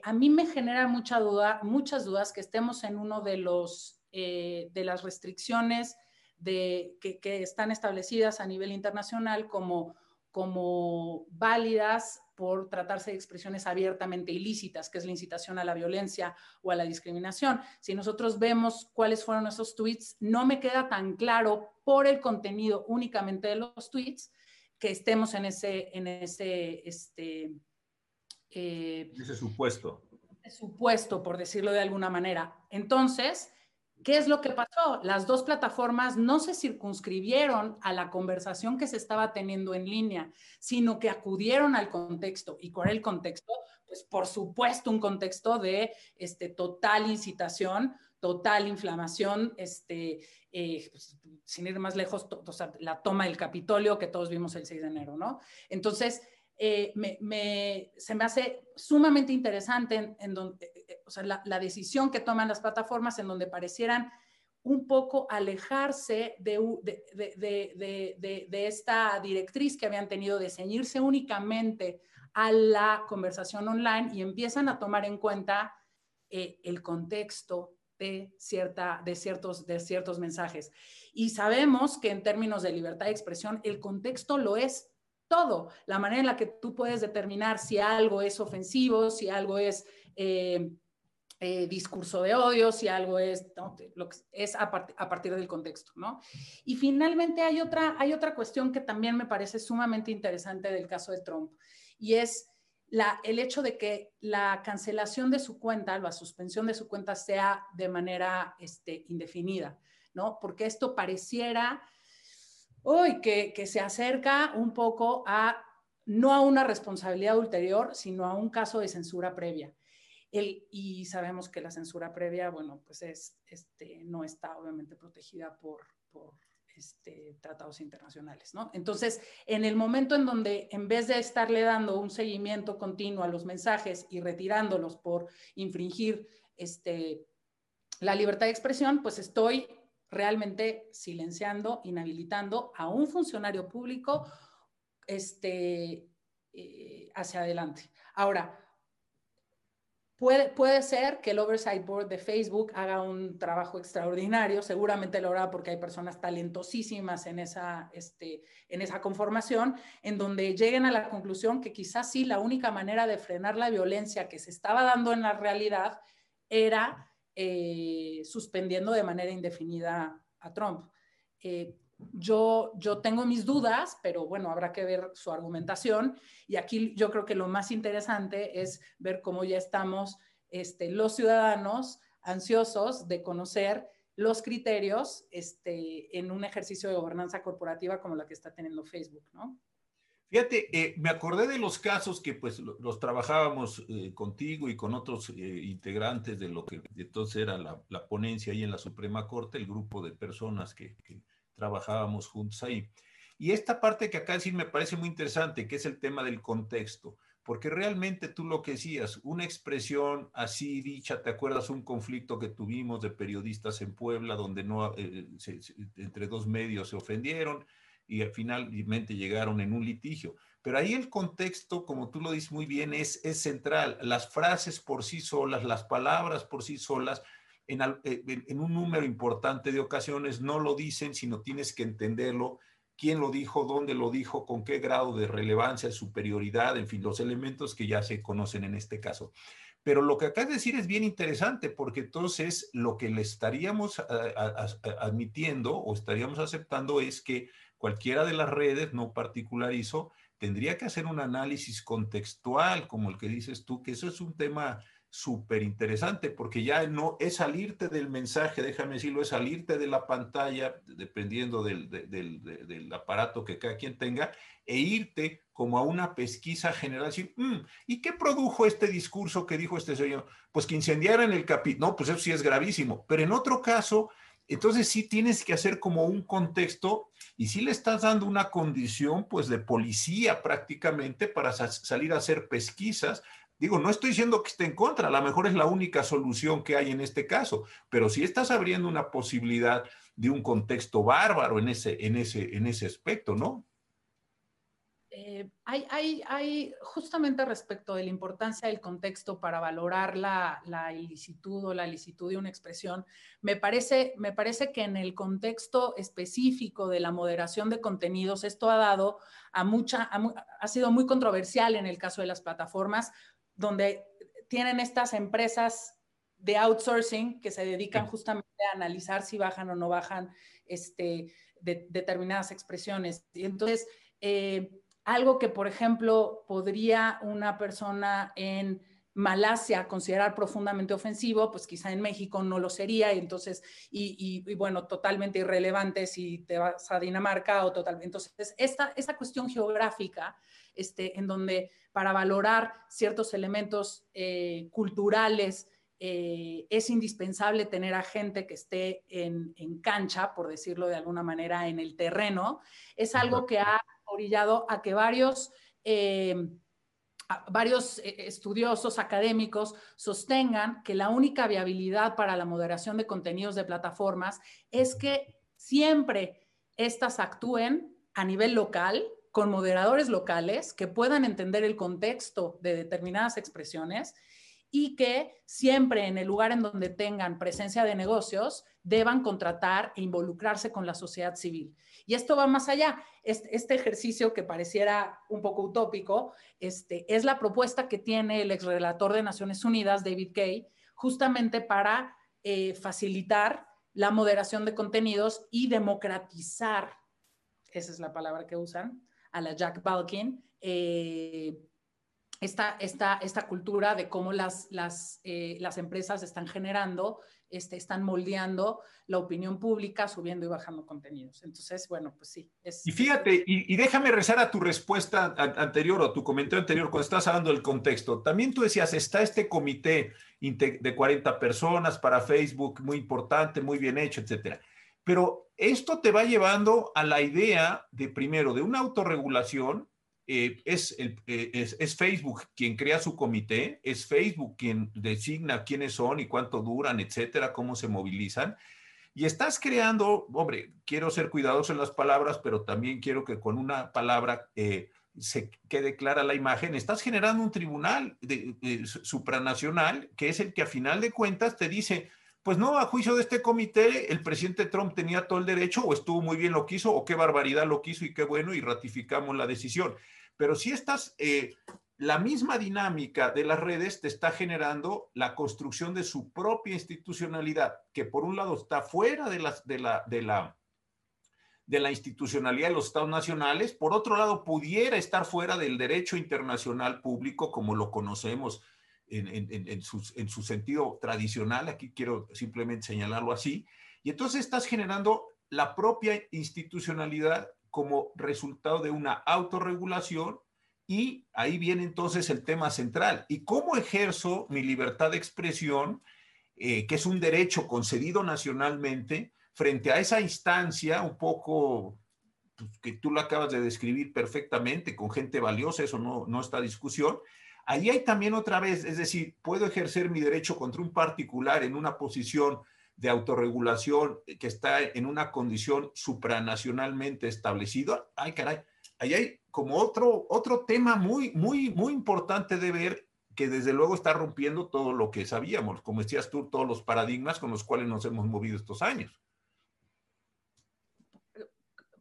a mí me genera mucha duda, muchas dudas que estemos en uno de los de las restricciones de, que, que, están establecidas a nivel internacional como, como válidas por tratarse de expresiones abiertamente ilícitas, que es la incitación a la violencia o a la discriminación. Si nosotros vemos cuáles fueron esos tweets, no me queda tan claro por el contenido únicamente de los tweets que estemos en ese, en ese, este, eh, ese supuesto. Supuesto, por decirlo de alguna manera. Entonces, ¿Qué es lo que pasó? Las dos plataformas no se circunscribieron a la conversación que se estaba teniendo en línea, sino que acudieron al contexto. ¿Y cuál era el contexto? Pues por supuesto un contexto de este, total incitación, total inflamación, este, eh, pues, sin ir más lejos, la toma del Capitolio que todos vimos el 6 de enero, ¿no? Entonces, eh, se me hace sumamente interesante en, donde, eh, eh, o sea, la, decisión que toman las plataformas en donde parecieran un poco alejarse de, de, esta directriz que habían tenido de ceñirse únicamente a la conversación online y empiezan a tomar en cuenta el contexto de, cierta, de, ciertos, de ciertos mensajes. Y sabemos que en términos de libertad de expresión, el contexto lo es todo, la manera en la que tú puedes determinar si algo es ofensivo, si algo es eh, eh, discurso de odio, si algo es, lo que es a, partir del contexto, ¿no? Y finalmente hay otra, hay otra cuestión que también me parece sumamente interesante del caso de Trump, y es la, el hecho de que la cancelación de su cuenta, la suspensión de su cuenta sea de manera este, indefinida, ¿no? Porque esto pareciera hoy que, se acerca un poco a, no a una responsabilidad ulterior, sino a un caso de censura previa. El, y sabemos que la censura previa, bueno, pues es, este, no está obviamente protegida por, por este, tratados internacionales, ¿no? Entonces, en el momento en donde, en vez de estarle dando un seguimiento continuo a los mensajes y retirándolos por infringir este, la libertad de expresión, pues estoy realmente silenciando, inhabilitando a un funcionario público este, eh, hacia adelante. Ahora, puede, puede ser que el Oversight Board de Facebook haga un trabajo extraordinario, seguramente lo hará porque hay personas talentosísimas en esa, este, en esa conformación, en donde lleguen a la conclusión que quizás sí la única manera de frenar la violencia que se estaba dando en la realidad era eh, suspendiendo de manera indefinida a Trump. Eh, yo, yo tengo mis dudas, pero bueno, habrá que ver su argumentación. Y aquí yo creo que lo más interesante es ver cómo ya estamos este, los ciudadanos ansiosos de conocer los criterios este, en un ejercicio de gobernanza corporativa como la que está teniendo Facebook, ¿no? Fíjate, eh, me acordé de los casos que pues los trabajábamos eh, contigo y con otros eh, integrantes de lo que entonces era la, ponencia ahí en la Suprema Corte, el grupo de personas que, trabajábamos juntos ahí. Y esta parte que acá decir me parece muy interesante, que es el tema del contexto, porque realmente tú lo que decías, una expresión así dicha, ¿te acuerdas un conflicto que tuvimos de periodistas en Puebla donde no, entre dos medios se ofendieron? Y finalmente llegaron en un litigio. Pero ahí el contexto, como tú lo dices muy bien, es, es central. Las frases por sí solas, las palabras por sí solas, en, eh, en, un número importante de ocasiones no lo dicen, sino tienes que entenderlo, quién lo dijo, dónde lo dijo, con qué grado de relevancia, superioridad, en fin, los elementos que ya se conocen en este caso. Pero lo que acá de decir es bien interesante porque entonces lo que le estaríamos eh, admitiendo o estaríamos aceptando es que cualquiera de las redes, no particularizo, tendría que hacer un análisis contextual, como el que dices tú, que eso es un tema súper interesante, porque ya no es salirte del mensaje, déjame decirlo, es salirte de la pantalla, dependiendo del, aparato que cada quien tenga, e irte como a una pesquisa general, decir, mm, ¿y qué produjo este discurso que dijo este señor? Pues que incendiaran el capítulo, no, pues eso sí es gravísimo, pero en otro caso, entonces sí tienes que hacer como un contexto y sí le estás dando una condición pues de policía prácticamente para salir a hacer pesquisas. Digo, no estoy diciendo que esté en contra, a lo mejor es la única solución que hay en este caso, pero sí estás abriendo una posibilidad de un contexto bárbaro en ese, en ese, en ese aspecto, ¿no? Eh, hay, hay, hay, justamente respecto de la importancia del contexto para valorar la, la, ilicitud o la licitud de una expresión, me parece, me parece que en el contexto específico de la moderación de contenidos, esto ha dado a mucha, ha sido muy controversial en el caso de las plataformas, donde tienen estas empresas de outsourcing que se dedican justamente a analizar si bajan o no bajan este, de, determinadas expresiones. Y entonces, eh, algo que, por ejemplo, podría una persona en Malasia considerar profundamente ofensivo, pues quizá en México no lo sería, y entonces, y, bueno, totalmente irrelevante si te vas a Dinamarca o totalmente. Entonces, esta, esta cuestión geográfica, este, en donde para valorar ciertos elementos eh, culturales, eh, es indispensable tener a gente que esté en, en, cancha, por decirlo de alguna manera, en el terreno, es algo que ha orillado a que varios, eh, varios eh, estudiosos académicos sostengan que la única viabilidad para la moderación de contenidos de plataformas es que siempre éstas actúen a nivel local, con moderadores locales que puedan entender el contexto de determinadas expresiones y que siempre en el lugar en donde tengan presencia de negocios deban contratar e involucrarse con la sociedad civil. Y esto va más allá. Este, ejercicio que pareciera un poco utópico este, es la propuesta que tiene el exrelator de Naciones Unidas, David Kay, justamente para eh, facilitar la moderación de contenidos y democratizar, esa es la palabra que usan, a la Jack Balkin, eh, esta, esta, esta, cultura de cómo las, las, eh, las empresas están generando este, están moldeando la opinión pública, subiendo y bajando contenidos. Entonces, bueno, pues sí. y fíjate, y, déjame rezar a tu respuesta anterior o tu comentario anterior cuando estás hablando del contexto. También tú decías, está este comité de 40 personas para Facebook, muy importante, muy bien hecho, etcétera. Pero esto te va llevando a la idea de, primero, de una autorregulación eh, eh, es, es, Facebook quien crea su comité, es Facebook quien designa quiénes son y cuánto duran, etcétera, cómo se movilizan. Y estás creando, hombre, quiero ser cuidadoso en las palabras, pero también quiero que con una palabra eh, se quede clara la imagen. Estás generando un tribunal de, supranacional que es el que a final de cuentas te dice, pues no, a juicio de este comité, el presidente Trump tenía todo el derecho o estuvo muy bien lo que hizo o qué barbaridad lo quiso y qué bueno y ratificamos la decisión. Pero si estás, eh, la misma dinámica de las redes te está generando la construcción de su propia institucionalidad, que por un lado está fuera de, de, la, de, la, de la institucionalidad de los estados nacionales, por otro lado pudiera estar fuera del derecho internacional público como lo conocemos en, su sentido tradicional, aquí quiero simplemente señalarlo así, y entonces estás generando la propia institucionalidad como resultado de una autorregulación y ahí viene entonces el tema central. ¿Y cómo ejerzo mi libertad de expresión, eh, que es un derecho concedido nacionalmente, frente a esa instancia un poco pues, que tú lo acabas de describir perfectamente, con gente valiosa, eso no, no está discusión. Ahí hay también otra vez, es decir, puedo ejercer mi derecho contra un particular en una posición de autorregulación que está en una condición supranacionalmente establecida. Ay, caray, ahí hay como otro, otro tema muy, muy, muy importante de ver que desde luego está rompiendo todo lo que sabíamos, como decías tú, todos los paradigmas con los cuales nos hemos movido estos años.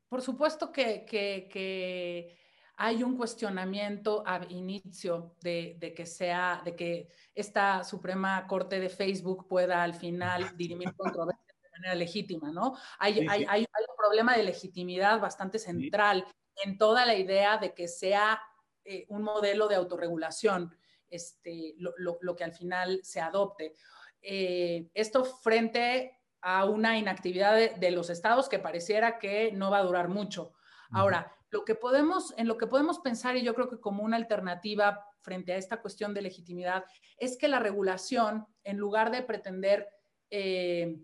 Por supuesto que, que, hay un cuestionamiento al inicio de, de, que sea, de que esta Suprema Corte de Facebook pueda al final dirimir controversias de manera legítima, ¿no? Hay, hay, hay, un problema de legitimidad bastante central en toda la idea de que sea eh, un modelo de autorregulación, este, lo, que al final se adopte. Eh, esto frente a una inactividad de, los estados que pareciera que no va a durar mucho. Ahora, lo que podemos, en lo que podemos pensar, y yo creo que como una alternativa frente a esta cuestión de legitimidad, es que la regulación, en lugar de pretender eh,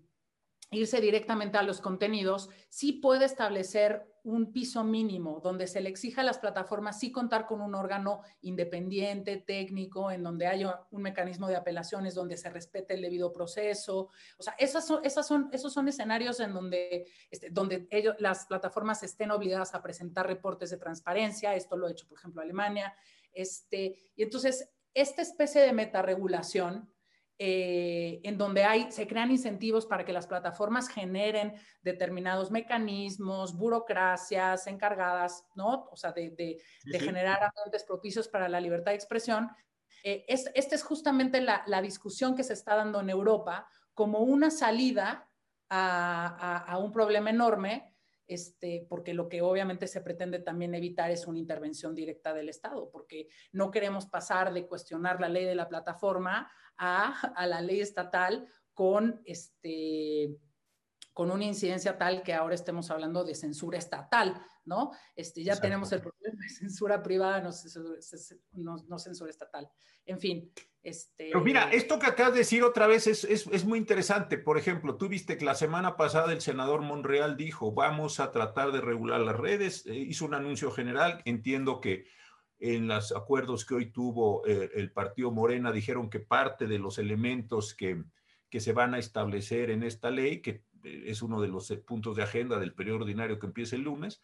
irse directamente a los contenidos, sí puede establecer un piso mínimo donde se le exija a las plataformas sí contar con un órgano independiente, técnico, en donde haya un mecanismo de apelaciones, donde se respete el debido proceso. O sea, esas son, esas son, esos son escenarios en donde, este, donde ellos, las plataformas estén obligadas a presentar reportes de transparencia. Esto lo ha hecho, por ejemplo, Alemania. Este, y entonces, esta especie de metaregulación eh, en donde hay, se crean incentivos para que las plataformas generen determinados mecanismos, burocracias encargadas, ¿no? O sea, de, generar ambientes propicios para la libertad de expresión. Eh, esta es justamente la, discusión que se está dando en Europa como una salida a un problema enorme este, porque lo que obviamente se pretende también evitar es una intervención directa del Estado, porque no queremos pasar de cuestionar la ley de la plataforma a, a la ley estatal con este, con una incidencia tal que ahora estemos hablando de censura estatal, ¿no? Este, ya tenemos el problema de censura privada, no, no, censura estatal. En fin. Este... Pero mira, esto que acabas de decir otra vez es, es, es, muy interesante. Por ejemplo, tú viste que la semana pasada el senador Monreal dijo, vamos a tratar de regular las redes, eh, hizo un anuncio general, entiendo que en los acuerdos que hoy tuvo eh, el partido Morena dijeron que parte de los elementos que, que se van a establecer en esta ley, que es uno de los eh, puntos de agenda del periodo ordinario que empieza el lunes,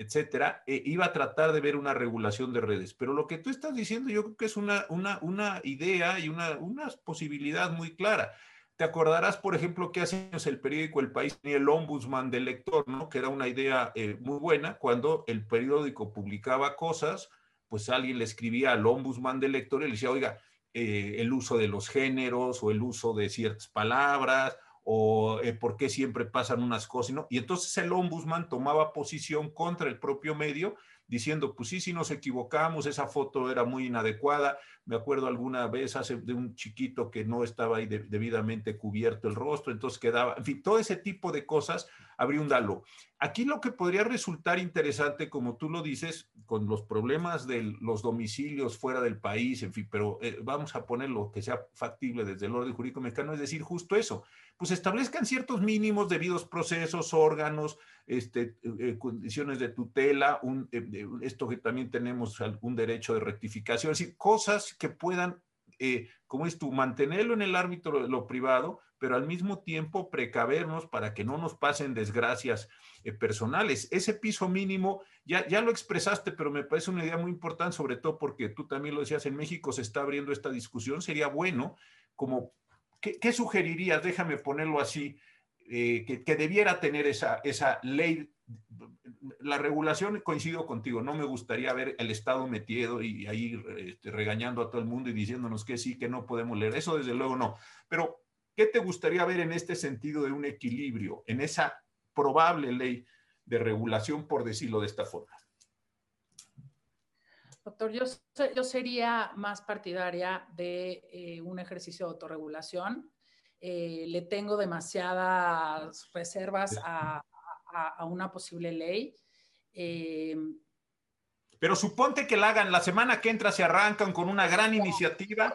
etcétera, eh, iba a tratar de ver una regulación de redes. Pero lo que tú estás diciendo yo creo que es una, una, una idea y una, una posibilidad muy clara. Te acordarás, por ejemplo, que hace años el periódico El País tenía el ombudsman del lector, ¿no? Que era una idea eh, muy buena. Cuando el periódico publicaba cosas, pues alguien le escribía al ombudsman del lector y le decía, oiga, el uso de los géneros o el uso de ciertas palabras o eh, por qué siempre pasan unas cosas. Y entonces el ombudsman tomaba posición contra el propio medio, diciendo, pues sí, sí nos equivocamos, esa foto era muy inadecuada. Me acuerdo alguna vez hace de un chiquito que no estaba ahí debidamente cubierto el rostro, entonces quedaba, en fin, todo ese tipo de cosas habría un dalo. Aquí lo que podría resultar interesante, como tú lo dices, con los problemas de los domicilios fuera del país, en fin, pero eh, vamos a poner lo que sea factible desde el orden jurídico mexicano, es decir, justo eso, pues establezcan ciertos mínimos, debidos procesos, órganos, este, eh, condiciones de tutela, un, eh, esto que también tenemos algún derecho de rectificación, es decir, cosas que puedan, eh, como es tú, mantenerlo en el árbitro de lo privado, pero al mismo tiempo precavernos para que no nos pasen desgracias personales. Ese piso mínimo, ya, ya lo expresaste, pero me parece una idea muy importante, sobre todo porque tú también lo decías, en México se está abriendo esta discusión, sería bueno como ¿qué, sugerirías? Déjame ponerlo así, eh, que, debiera tener esa, esa ley. La regulación, coincido contigo, no me gustaría ver el Estado metido y ahí este, regañando a todo el mundo y diciéndonos que sí, que no podemos leer. Eso desde luego no. Pero, ¿qué te gustaría ver en este sentido de un equilibrio, en esa probable ley de regulación, por decirlo de esta forma? Doctor, yo, yo sería más partidaria de eh, un ejercicio de autorregulación. Eh, le tengo demasiadas reservas a, una posible ley. Eh, pero suponte que la hagan, la semana que entra se arrancan con una gran iniciativa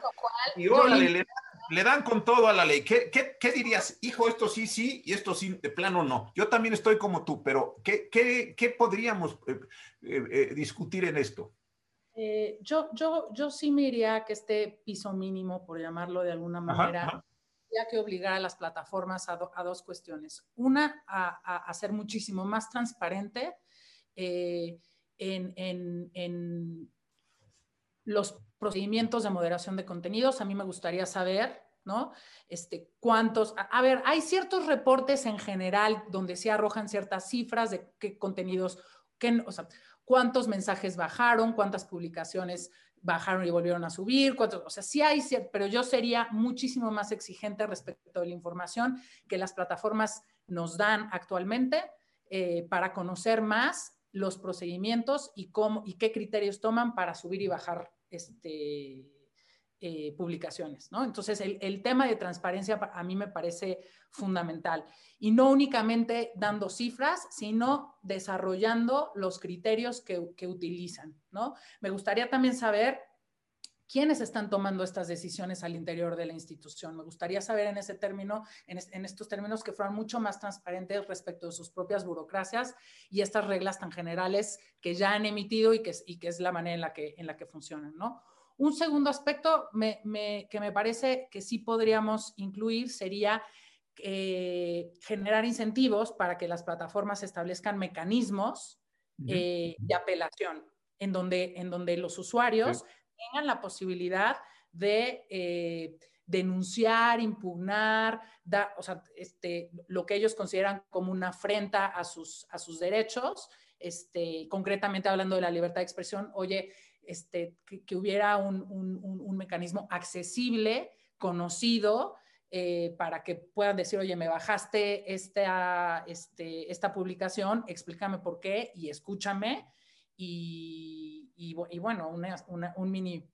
y órale, le, dan con todo a la ley. ¿Qué, qué, dirías? Hijo, esto sí, sí, y esto sí, de plano no. Yo también estoy como tú, pero ¿qué, qué podríamos eh, eh, discutir en esto? yo, yo, yo sí me iría que este piso mínimo, por llamarlo de alguna manera, ya que obligar a las plataformas a, dos cuestiones. Una, a, a, ser muchísimo más transparente eh, en, los procedimientos de moderación de contenidos. A mí me gustaría saber, ¿no? Este, cuántos, a, ver, hay ciertos reportes en general donde se arrojan ciertas cifras de qué contenidos, qué, o sea, cuántos mensajes bajaron, cuántas publicaciones bajaron y volvieron a subir, cuántos, o sea, sí hay, pero yo sería muchísimo más exigente respecto de la información que las plataformas nos dan actualmente eh, para conocer más los procedimientos y, cómo, y qué criterios toman para subir y bajar este, eh, publicaciones. ¿no? Entonces, el, tema de transparencia a mí me parece fundamental. Y no únicamente dando cifras, sino desarrollando los criterios que, utilizan. ¿no? Me gustaría también saber quiénes están tomando estas decisiones al interior de la institución. Me gustaría saber en ese término, en, estos términos que fueran mucho más transparentes respecto de sus propias burocracias y estas reglas tan generales que ya han emitido y que, y que es la manera en la que, en la que funcionan, ¿no? Un segundo aspecto que me parece que sí podríamos incluir sería eh, generar incentivos para que las plataformas establezcan mecanismos eh, de apelación, en donde, en donde los usuarios tengan la posibilidad de eh, denunciar, impugnar, o sea, este, lo que ellos consideran como una afrenta a sus, a sus derechos, este, concretamente hablando de la libertad de expresión, oye, este, que, hubiera un, un, mecanismo accesible, conocido, eh, para que puedan decir, oye, me bajaste esta, este, esta publicación, explícame por qué y escúchame y, y, bueno, un mini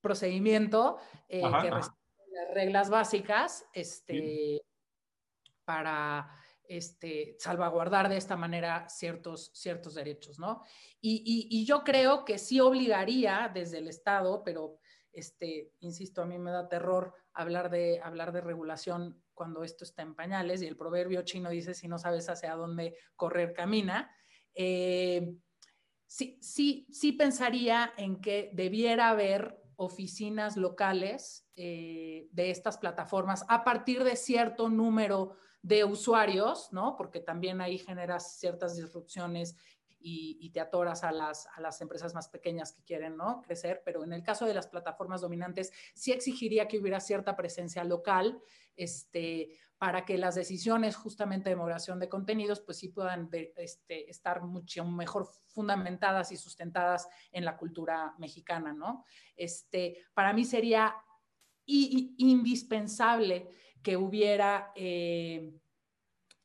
procedimiento eh, que las reglas básicas este, para este, salvaguardar de esta manera ciertos, ciertos derechos, ¿no? Y, yo creo que sí obligaría desde el Estado, pero, este, insisto, a mí me da terror hablar de, hablar de regulación cuando esto está en pañales y el proverbio chino dice, si no sabes hacia dónde correr, camina. Eh, sí, sí, sí pensaría en que debiera haber oficinas locales eh, de estas plataformas a partir de cierto número de usuarios, ¿no? Porque también ahí generas ciertas disrupciones y, te atoras a las, a las empresas más pequeñas que quieren, ¿no? Crecer, pero en el caso de las plataformas dominantes sí exigiría que hubiera cierta presencia local, este, para que las decisiones justamente de moderación de contenidos pues sí puedan este, estar mucho mejor fundamentadas y sustentadas en la cultura mexicana, ¿no? Este, para mí sería indispensable que hubiera eh,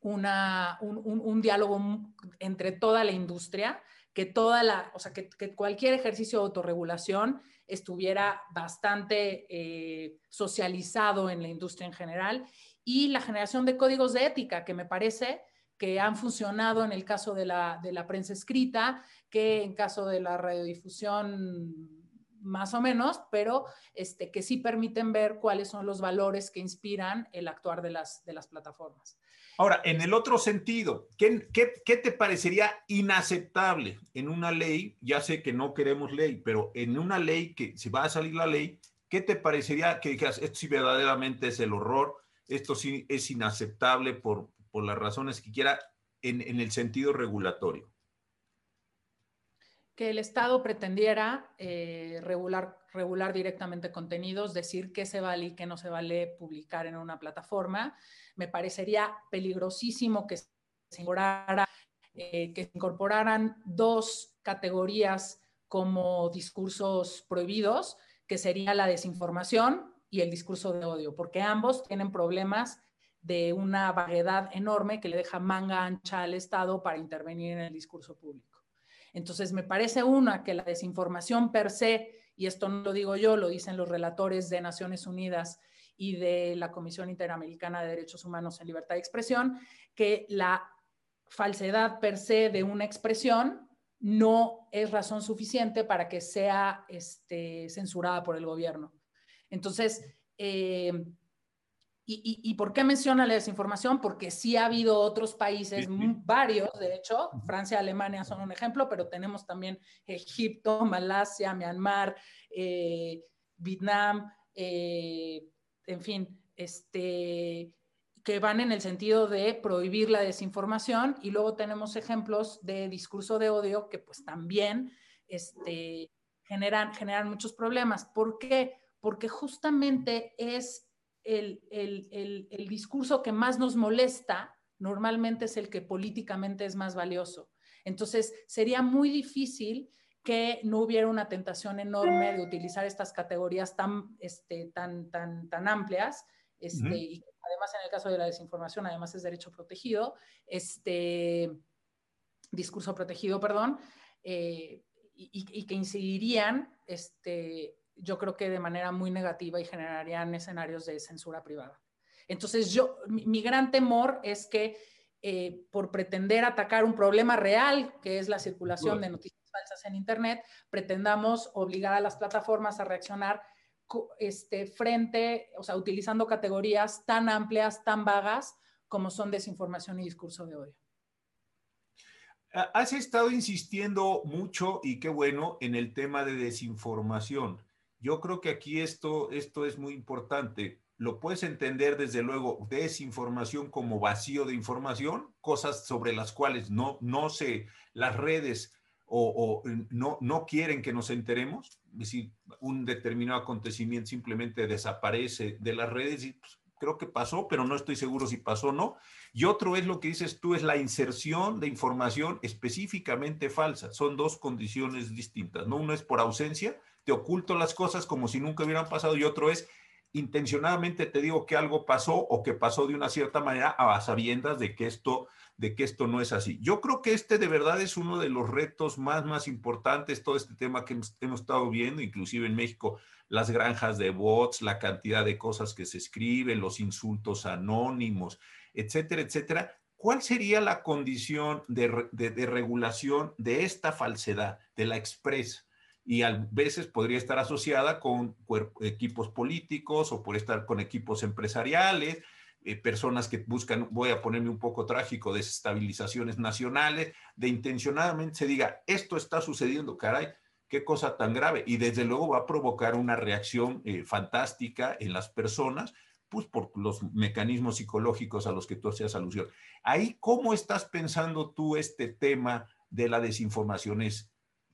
una, un, diálogo entre toda la industria, que toda la, o sea, que, cualquier ejercicio de autorregulación estuviera bastante eh, socializado en la industria en general y la generación de códigos de ética, que me parece que han funcionado en el caso de la, de la prensa escrita, que en caso de la radiodifusión más o menos, pero este, que sí permiten ver cuáles son los valores que inspiran el actuar de las, de las plataformas. Ahora, en el otro sentido, ¿qué, qué, qué te parecería inaceptable en una ley? Ya sé que no queremos ley, pero en una ley que si va a salir la ley, ¿qué te parecería que dijeras, esto sí verdaderamente es el horror? esto sí es inaceptable por, las razones que quiera en, el sentido regulatorio. Que el Estado pretendiera eh, regular, regular directamente contenidos, decir qué se vale y qué no se vale publicar en una plataforma. Me parecería peligrosísimo que se incorporara, eh, que incorporaran dos categorías como discursos prohibidos, que sería la desinformación y el discurso de odio, porque ambos tienen problemas de una variedad enorme que le deja manga ancha al Estado para intervenir en el discurso público. Entonces, me parece una que la desinformación per se, y esto no lo digo yo, lo dicen los relatores de Naciones Unidas y de la Comisión Interamericana de Derechos Humanos en Libertad de Expresión, que la falsedad per se de una expresión no es razón suficiente para que sea este, censurada por el gobierno. Entonces, eh, y, por qué menciona la desinformación? Porque sí ha habido otros países, varios, de hecho, Francia y Alemania son un ejemplo, pero tenemos también Egipto, Malasia, Myanmar, eh, Vietnam, eh, en fin, este, que van en el sentido de prohibir la desinformación y luego tenemos ejemplos de discurso de odio que pues también este, generan, generan muchos problemas. ¿Por qué? Porque justamente es el, el, el, discurso que más nos molesta, normalmente es el que políticamente es más valioso. Entonces, sería muy difícil que no hubiera una tentación enorme de utilizar estas categorías tan, este, tan, tan, tan amplias este, y además en el caso de la desinformación, además es derecho protegido, este, discurso protegido, perdón, eh, y, que incidirían, este, yo creo que de manera muy negativa y generarían escenarios de censura privada. Entonces, yo, mi, gran temor es que eh, por pretender atacar un problema real, que es la circulación de noticias falsas en Internet, pretendamos obligar a las plataformas a reaccionar este, frente, o sea, utilizando categorías tan amplias, tan vagas como son desinformación y discurso de odio. Has estado insistiendo mucho y qué bueno en el tema de desinformación. Yo creo que aquí esto, esto es muy importante. Lo puedes entender desde luego desinformación como vacío de información, cosas sobre las cuales no, no se, las redes o, no, no quieren que nos enteremos, es decir, un determinado acontecimiento simplemente desaparece de las redes y pues, creo que pasó, pero no estoy seguro si pasó o no. Y otro es lo que dices tú, es la inserción de información específicamente falsa. Son dos condiciones distintas, ¿no? Uno es por ausencia, te oculto las cosas como si nunca hubieran pasado, y otro es intencionadamente te digo que algo pasó o que pasó de una cierta manera a sabiendas de que esto de que esto no es así. Yo creo que este de verdad es uno de los retos más, más importantes, todo este tema que hemos, estado viendo, inclusive en México, las granjas de bots, la cantidad de cosas que se escriben, los insultos anónimos, etcétera, etcétera. ¿Cuál sería la condición de, de regulación de esta falsedad, de la express? Y a veces podría estar asociada con equipos políticos o por estar con equipos empresariales, eh, personas que buscan, voy a ponerme un poco trágico, desestabilizaciones nacionales, de intencionadamente se diga, esto está sucediendo, caray, qué cosa tan grave. Y desde luego va a provocar una reacción eh, fantástica en las personas, pues por los mecanismos psicológicos a los que tú hacías alusión. Ahí, ¿cómo estás pensando tú este tema de la desinformación? ¿Es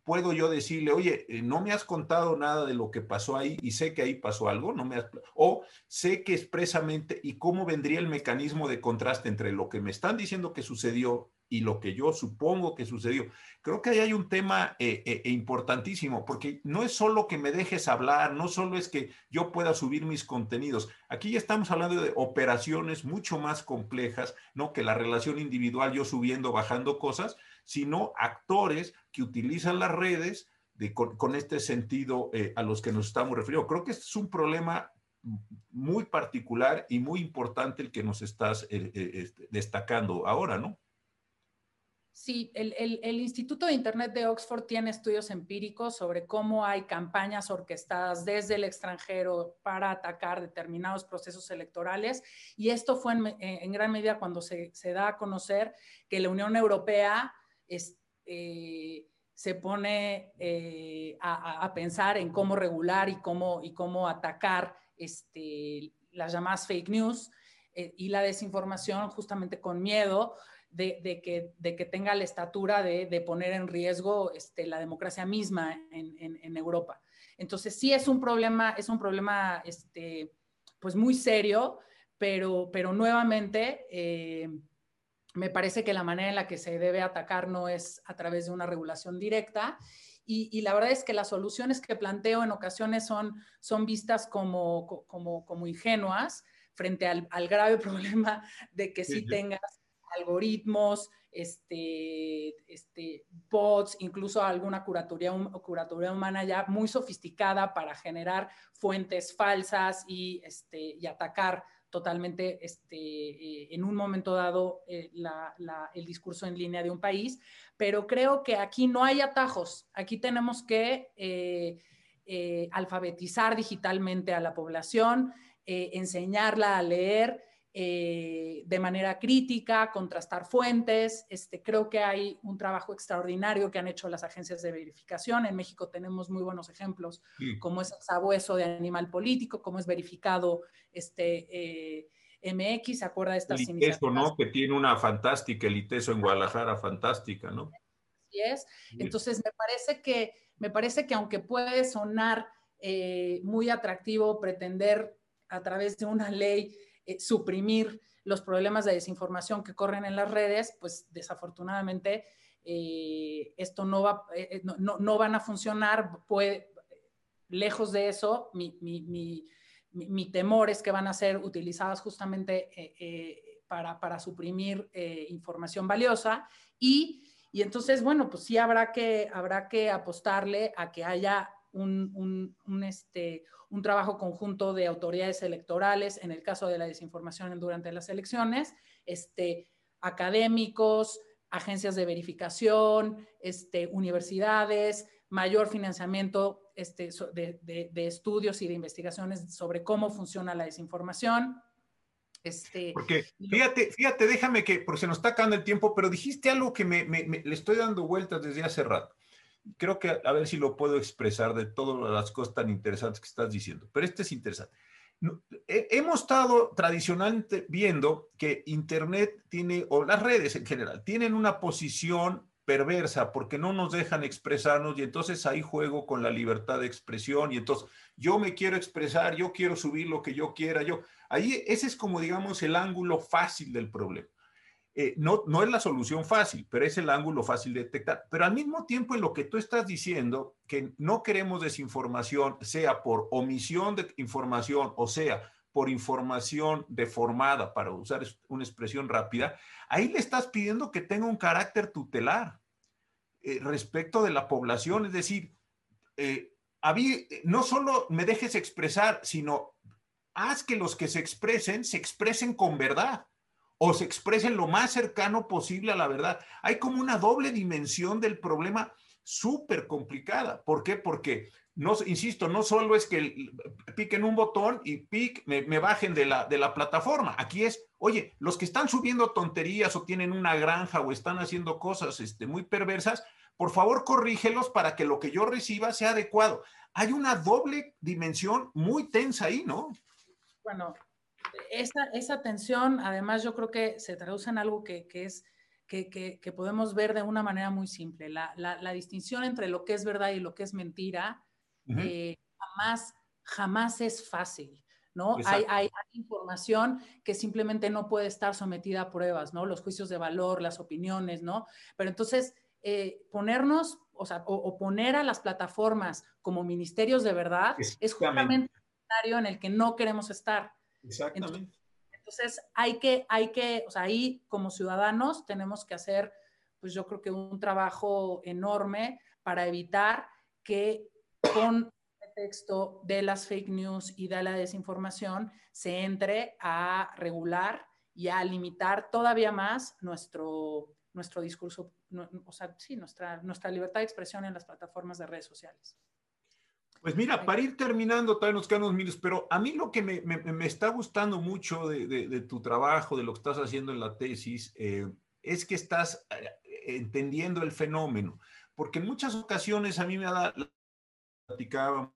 puedo yo decirle, oye, eh, no me has contado nada de lo que pasó ahí y sé que ahí pasó algo, no me has, o sé que expresamente y cómo vendría el mecanismo de contraste entre lo que me están diciendo que sucedió y lo que yo supongo que sucedió. Creo que ahí hay un tema eh, eh, importantísimo, porque no es solo que me dejes hablar, no solo es que yo pueda subir mis contenidos. Aquí ya estamos hablando de operaciones mucho más complejas, ¿no? Que la relación individual, yo subiendo, bajando cosas, sino actores que utilizan las redes con, este sentido eh, a los que nos estamos refiriendo. Creo que este es un problema muy particular y muy importante el que nos estás eh, eh, este, destacando ahora, ¿no? Sí, el, el, Instituto de Internet de Oxford tiene estudios empíricos sobre cómo hay campañas orquestadas desde el extranjero para atacar determinados procesos electorales y esto fue en, en gran medida cuando se, se, da a conocer que la Unión Europea eh, se pone eh, a, pensar en cómo regular y cómo, y cómo atacar este, las llamadas fake news eh, y la desinformación justamente con miedo de, que, de que, tenga la estatura de, poner en riesgo este, la democracia misma en, Europa. Entonces sí es un problema, es un problema este, pues muy serio, pero, pero nuevamente me parece que la manera en la que se debe atacar no es a través de una regulación directa. Y, la verdad es que las soluciones que planteo en ocasiones son, son vistas como, como, como ingenuas frente al, grave problema de que si tengas algoritmos, este, este, bots, incluso alguna curatoría, curatoría humana ya muy sofisticada para generar fuentes falsas y, este, y atacar totalmente este, eh, en un momento dado eh, el discurso en línea de un país, pero creo que aquí no hay atajos, aquí tenemos que eh, alfabetizar digitalmente a la población, enseñarla a leer eh, de manera crítica, contrastar fuentes. Este, creo que hay un trabajo extraordinario que han hecho las agencias de verificación. En México tenemos muy buenos ejemplos, como es el sabueso de animal político, como es verificado este, eh, MX, ¿se acuerda de estas el ITESO, ¿no? Que tiene una fantástica, el ITESO en Guadalajara, fantástica, ¿no? Así es. Entonces, me parece que, me parece que aunque puede sonar eh, muy atractivo pretender a través de una ley eh, suprimir los problemas de desinformación que corren en las redes, pues desafortunadamente eh, esto no, va, eh, no, van a funcionar. lejos de eso, mi, temor es que van a ser utilizadas justamente para, suprimir información valiosa y, entonces, bueno, pues sí habrá que, habrá que apostarle a que haya un, este, un trabajo conjunto de autoridades electorales, en el caso de la desinformación durante las elecciones, este, académicos, agencias de verificación, este, universidades, mayor financiamiento este, de, estudios y de investigaciones sobre cómo funciona la desinformación. Este, porque fíjate, fíjate, déjame que, porque se nos está acabando el tiempo, pero dijiste algo que me, le estoy dando vueltas desde hace rato creo que a ver si lo puedo expresar de todas las cosas tan interesantes que estás diciendo, pero este es interesante. hemos estado tradicionalmente viendo que Internet tiene, o las redes en general, tienen una posición perversa porque no nos dejan expresarnos y entonces ahí juego con la libertad de expresión y entonces yo me quiero expresar, yo quiero subir lo que yo quiera, yo, ahí ese es como digamos el ángulo fácil del problema. Eh, no, es la solución fácil, pero es el ángulo fácil de detectar. Pero al mismo tiempo, en lo que tú estás diciendo, que no queremos desinformación, sea por omisión de información o sea por información deformada, para usar una expresión rápida, ahí le estás pidiendo que tenga un carácter tutelar eh, respecto de la población. Es decir, eh, no solo me dejes expresar, sino haz que los que se expresen se expresen con verdad o se expresen lo más cercano posible a la verdad. Hay como una doble dimensión del problema súper complicada. ¿Por qué? Porque, no, insisto, no solo es que piquen un botón y pic, me, bajen de la, de la plataforma. Aquí es, oye, los que están subiendo tonterías o tienen una granja o están haciendo cosas este, muy perversas, por favor corrígelos para que lo que yo reciba sea adecuado. Hay una doble dimensión muy tensa ahí, ¿no? Bueno, esa, esa tensión, además, yo creo que se traduce en algo que, es que, podemos ver de una manera muy simple. La, distinción entre lo que es verdad y lo que es mentira eh, jamás, jamás es fácil. ¿no? Hay, información que simplemente no puede estar sometida a pruebas, ¿no? Los juicios de valor, las opiniones, ¿no? Pero entonces, eh, ponernos, o sea, o, poner a las plataformas como ministerios de verdad es justamente un escenario en el que no queremos estar. Exactamente. Entonces, hay que, hay que, o sea, ahí como ciudadanos tenemos que hacer, pues yo creo que un trabajo enorme para evitar que con el texto de las fake news y de la desinformación se entre a regular y a limitar todavía más nuestro, nuestro discurso, o sea, sí, nuestra, nuestra libertad de expresión en las plataformas de redes sociales. Pues mira, para ir terminando, todavía nos quedan unos minutos, pero a mí lo que me, está gustando mucho de, tu trabajo, de lo que estás haciendo en la tesis, eh, es que estás eh, entendiendo el fenómeno, porque en muchas ocasiones a mí me ha dado, platicaba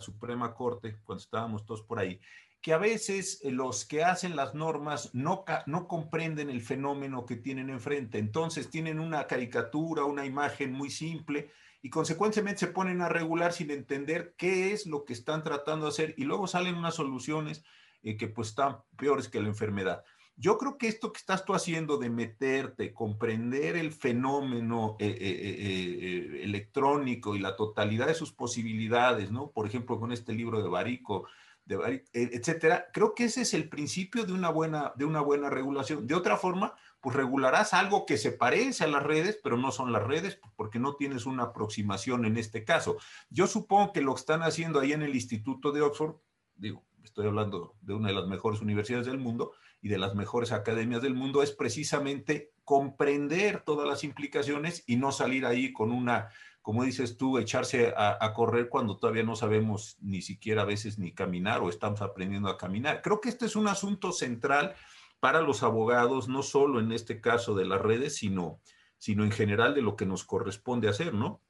la Suprema Corte, cuando estábamos todos por ahí, que a veces eh, los que hacen las normas no, no comprenden el fenómeno que tienen enfrente. Entonces tienen una caricatura, una imagen muy simple y consecuentemente se ponen a regular sin entender qué es lo que están tratando de hacer y luego salen unas soluciones eh, que pues están peores que la enfermedad. Yo creo que esto que estás tú haciendo de meterte, comprender el fenómeno eh, eh, electrónico y la totalidad de sus posibilidades, ¿no? Por ejemplo, con este libro de Barico, de etcétera, creo que ese es el principio de una buena, de una buena regulación. De otra forma, pues regularás algo que se parece a las redes, pero no son las redes porque no tienes una aproximación en este caso. Yo supongo que lo que están haciendo ahí en el Instituto de Oxford, digo, estoy hablando de una de las mejores universidades del mundo y de las mejores academias del mundo, es precisamente comprender todas las implicaciones y no salir ahí con una, como dices tú, echarse a, correr cuando todavía no sabemos ni siquiera a veces ni caminar o estamos aprendiendo a caminar. Creo que este es un asunto central para los abogados, no solo en este caso de las redes, sino, sino en general de lo que nos corresponde hacer, ¿no?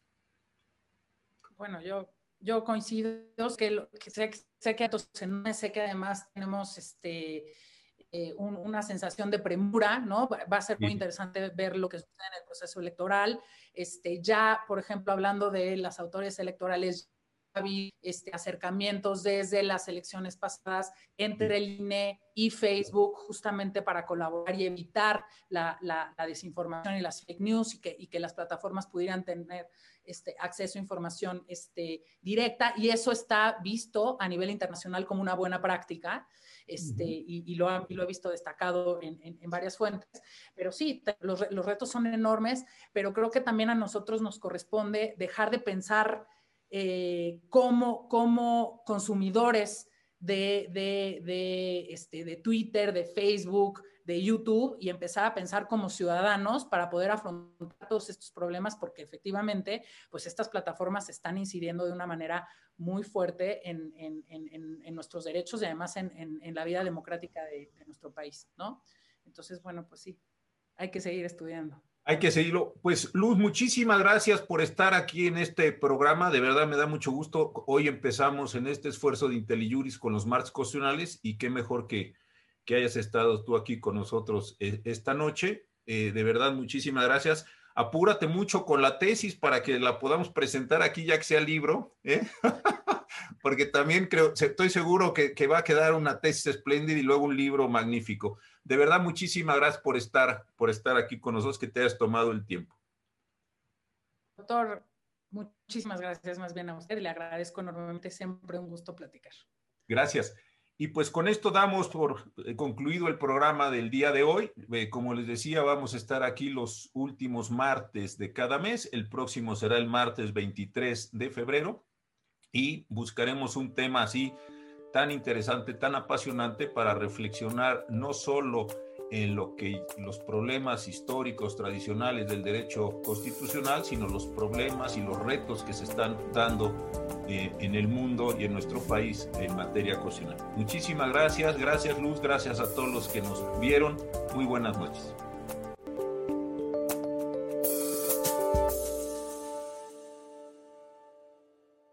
Bueno, yo yo coincido sé, que sé que además tenemos este, eh, una sensación de premura, ¿no? Va a ser muy interesante ver lo que sucede en el proceso electoral. Este, ya, por ejemplo, hablando de las autoridades electorales, este, acercamientos desde las elecciones pasadas entre el INE y Facebook justamente para colaborar y evitar la, la, desinformación y las fake news y que, y que, las plataformas pudieran tener este, acceso a información este, directa y eso está visto a nivel internacional como una buena práctica. Este, y, y, lo, y, lo, he visto destacado en, en, varias fuentes. Pero sí, los, los, retos son enormes, pero creo que también a nosotros nos corresponde dejar de pensar eh, como, como consumidores de, de, de, este, de Twitter, de Facebook, de YouTube y empezar a pensar como ciudadanos para poder afrontar todos estos problemas porque efectivamente pues estas plataformas están incidiendo de una manera muy fuerte en, en, en, nuestros derechos y además en, la vida democrática de, nuestro país, ¿no? Entonces, bueno, pues sí, hay que seguir estudiando. Hay que seguirlo. Pues Luz, muchísimas gracias por estar aquí en este programa. De verdad me da mucho gusto. Hoy empezamos en este esfuerzo de IntelliJuris con los marcos constitucionales y qué mejor que, que hayas estado tú aquí con nosotros eh, esta noche. Eh, de verdad, muchísimas gracias. Apúrate mucho con la tesis para que la podamos presentar aquí ya que sea libro, ¿eh? porque también creo, estoy seguro que, que va a quedar una tesis espléndida y luego un libro magnífico. De verdad, muchísimas gracias por estar, por estar aquí con nosotros, que te hayas tomado el tiempo. Doctor, muchísimas gracias más bien a usted. Le agradezco enormemente, siempre un gusto platicar. Gracias. Y pues con esto damos por eh, concluido el programa del día de hoy. Eh, como les decía, vamos a estar aquí los últimos martes de cada mes. El próximo será el martes 23 de febrero y buscaremos un tema así tan interesante, tan apasionante para reflexionar no solo en lo que los problemas históricos tradicionales del derecho constitucional, sino los problemas y los retos que se están dando eh, en el mundo y en nuestro país en materia constitucional. Muchísimas gracias, gracias Luz, gracias a todos los que nos vieron. Muy buenas noches.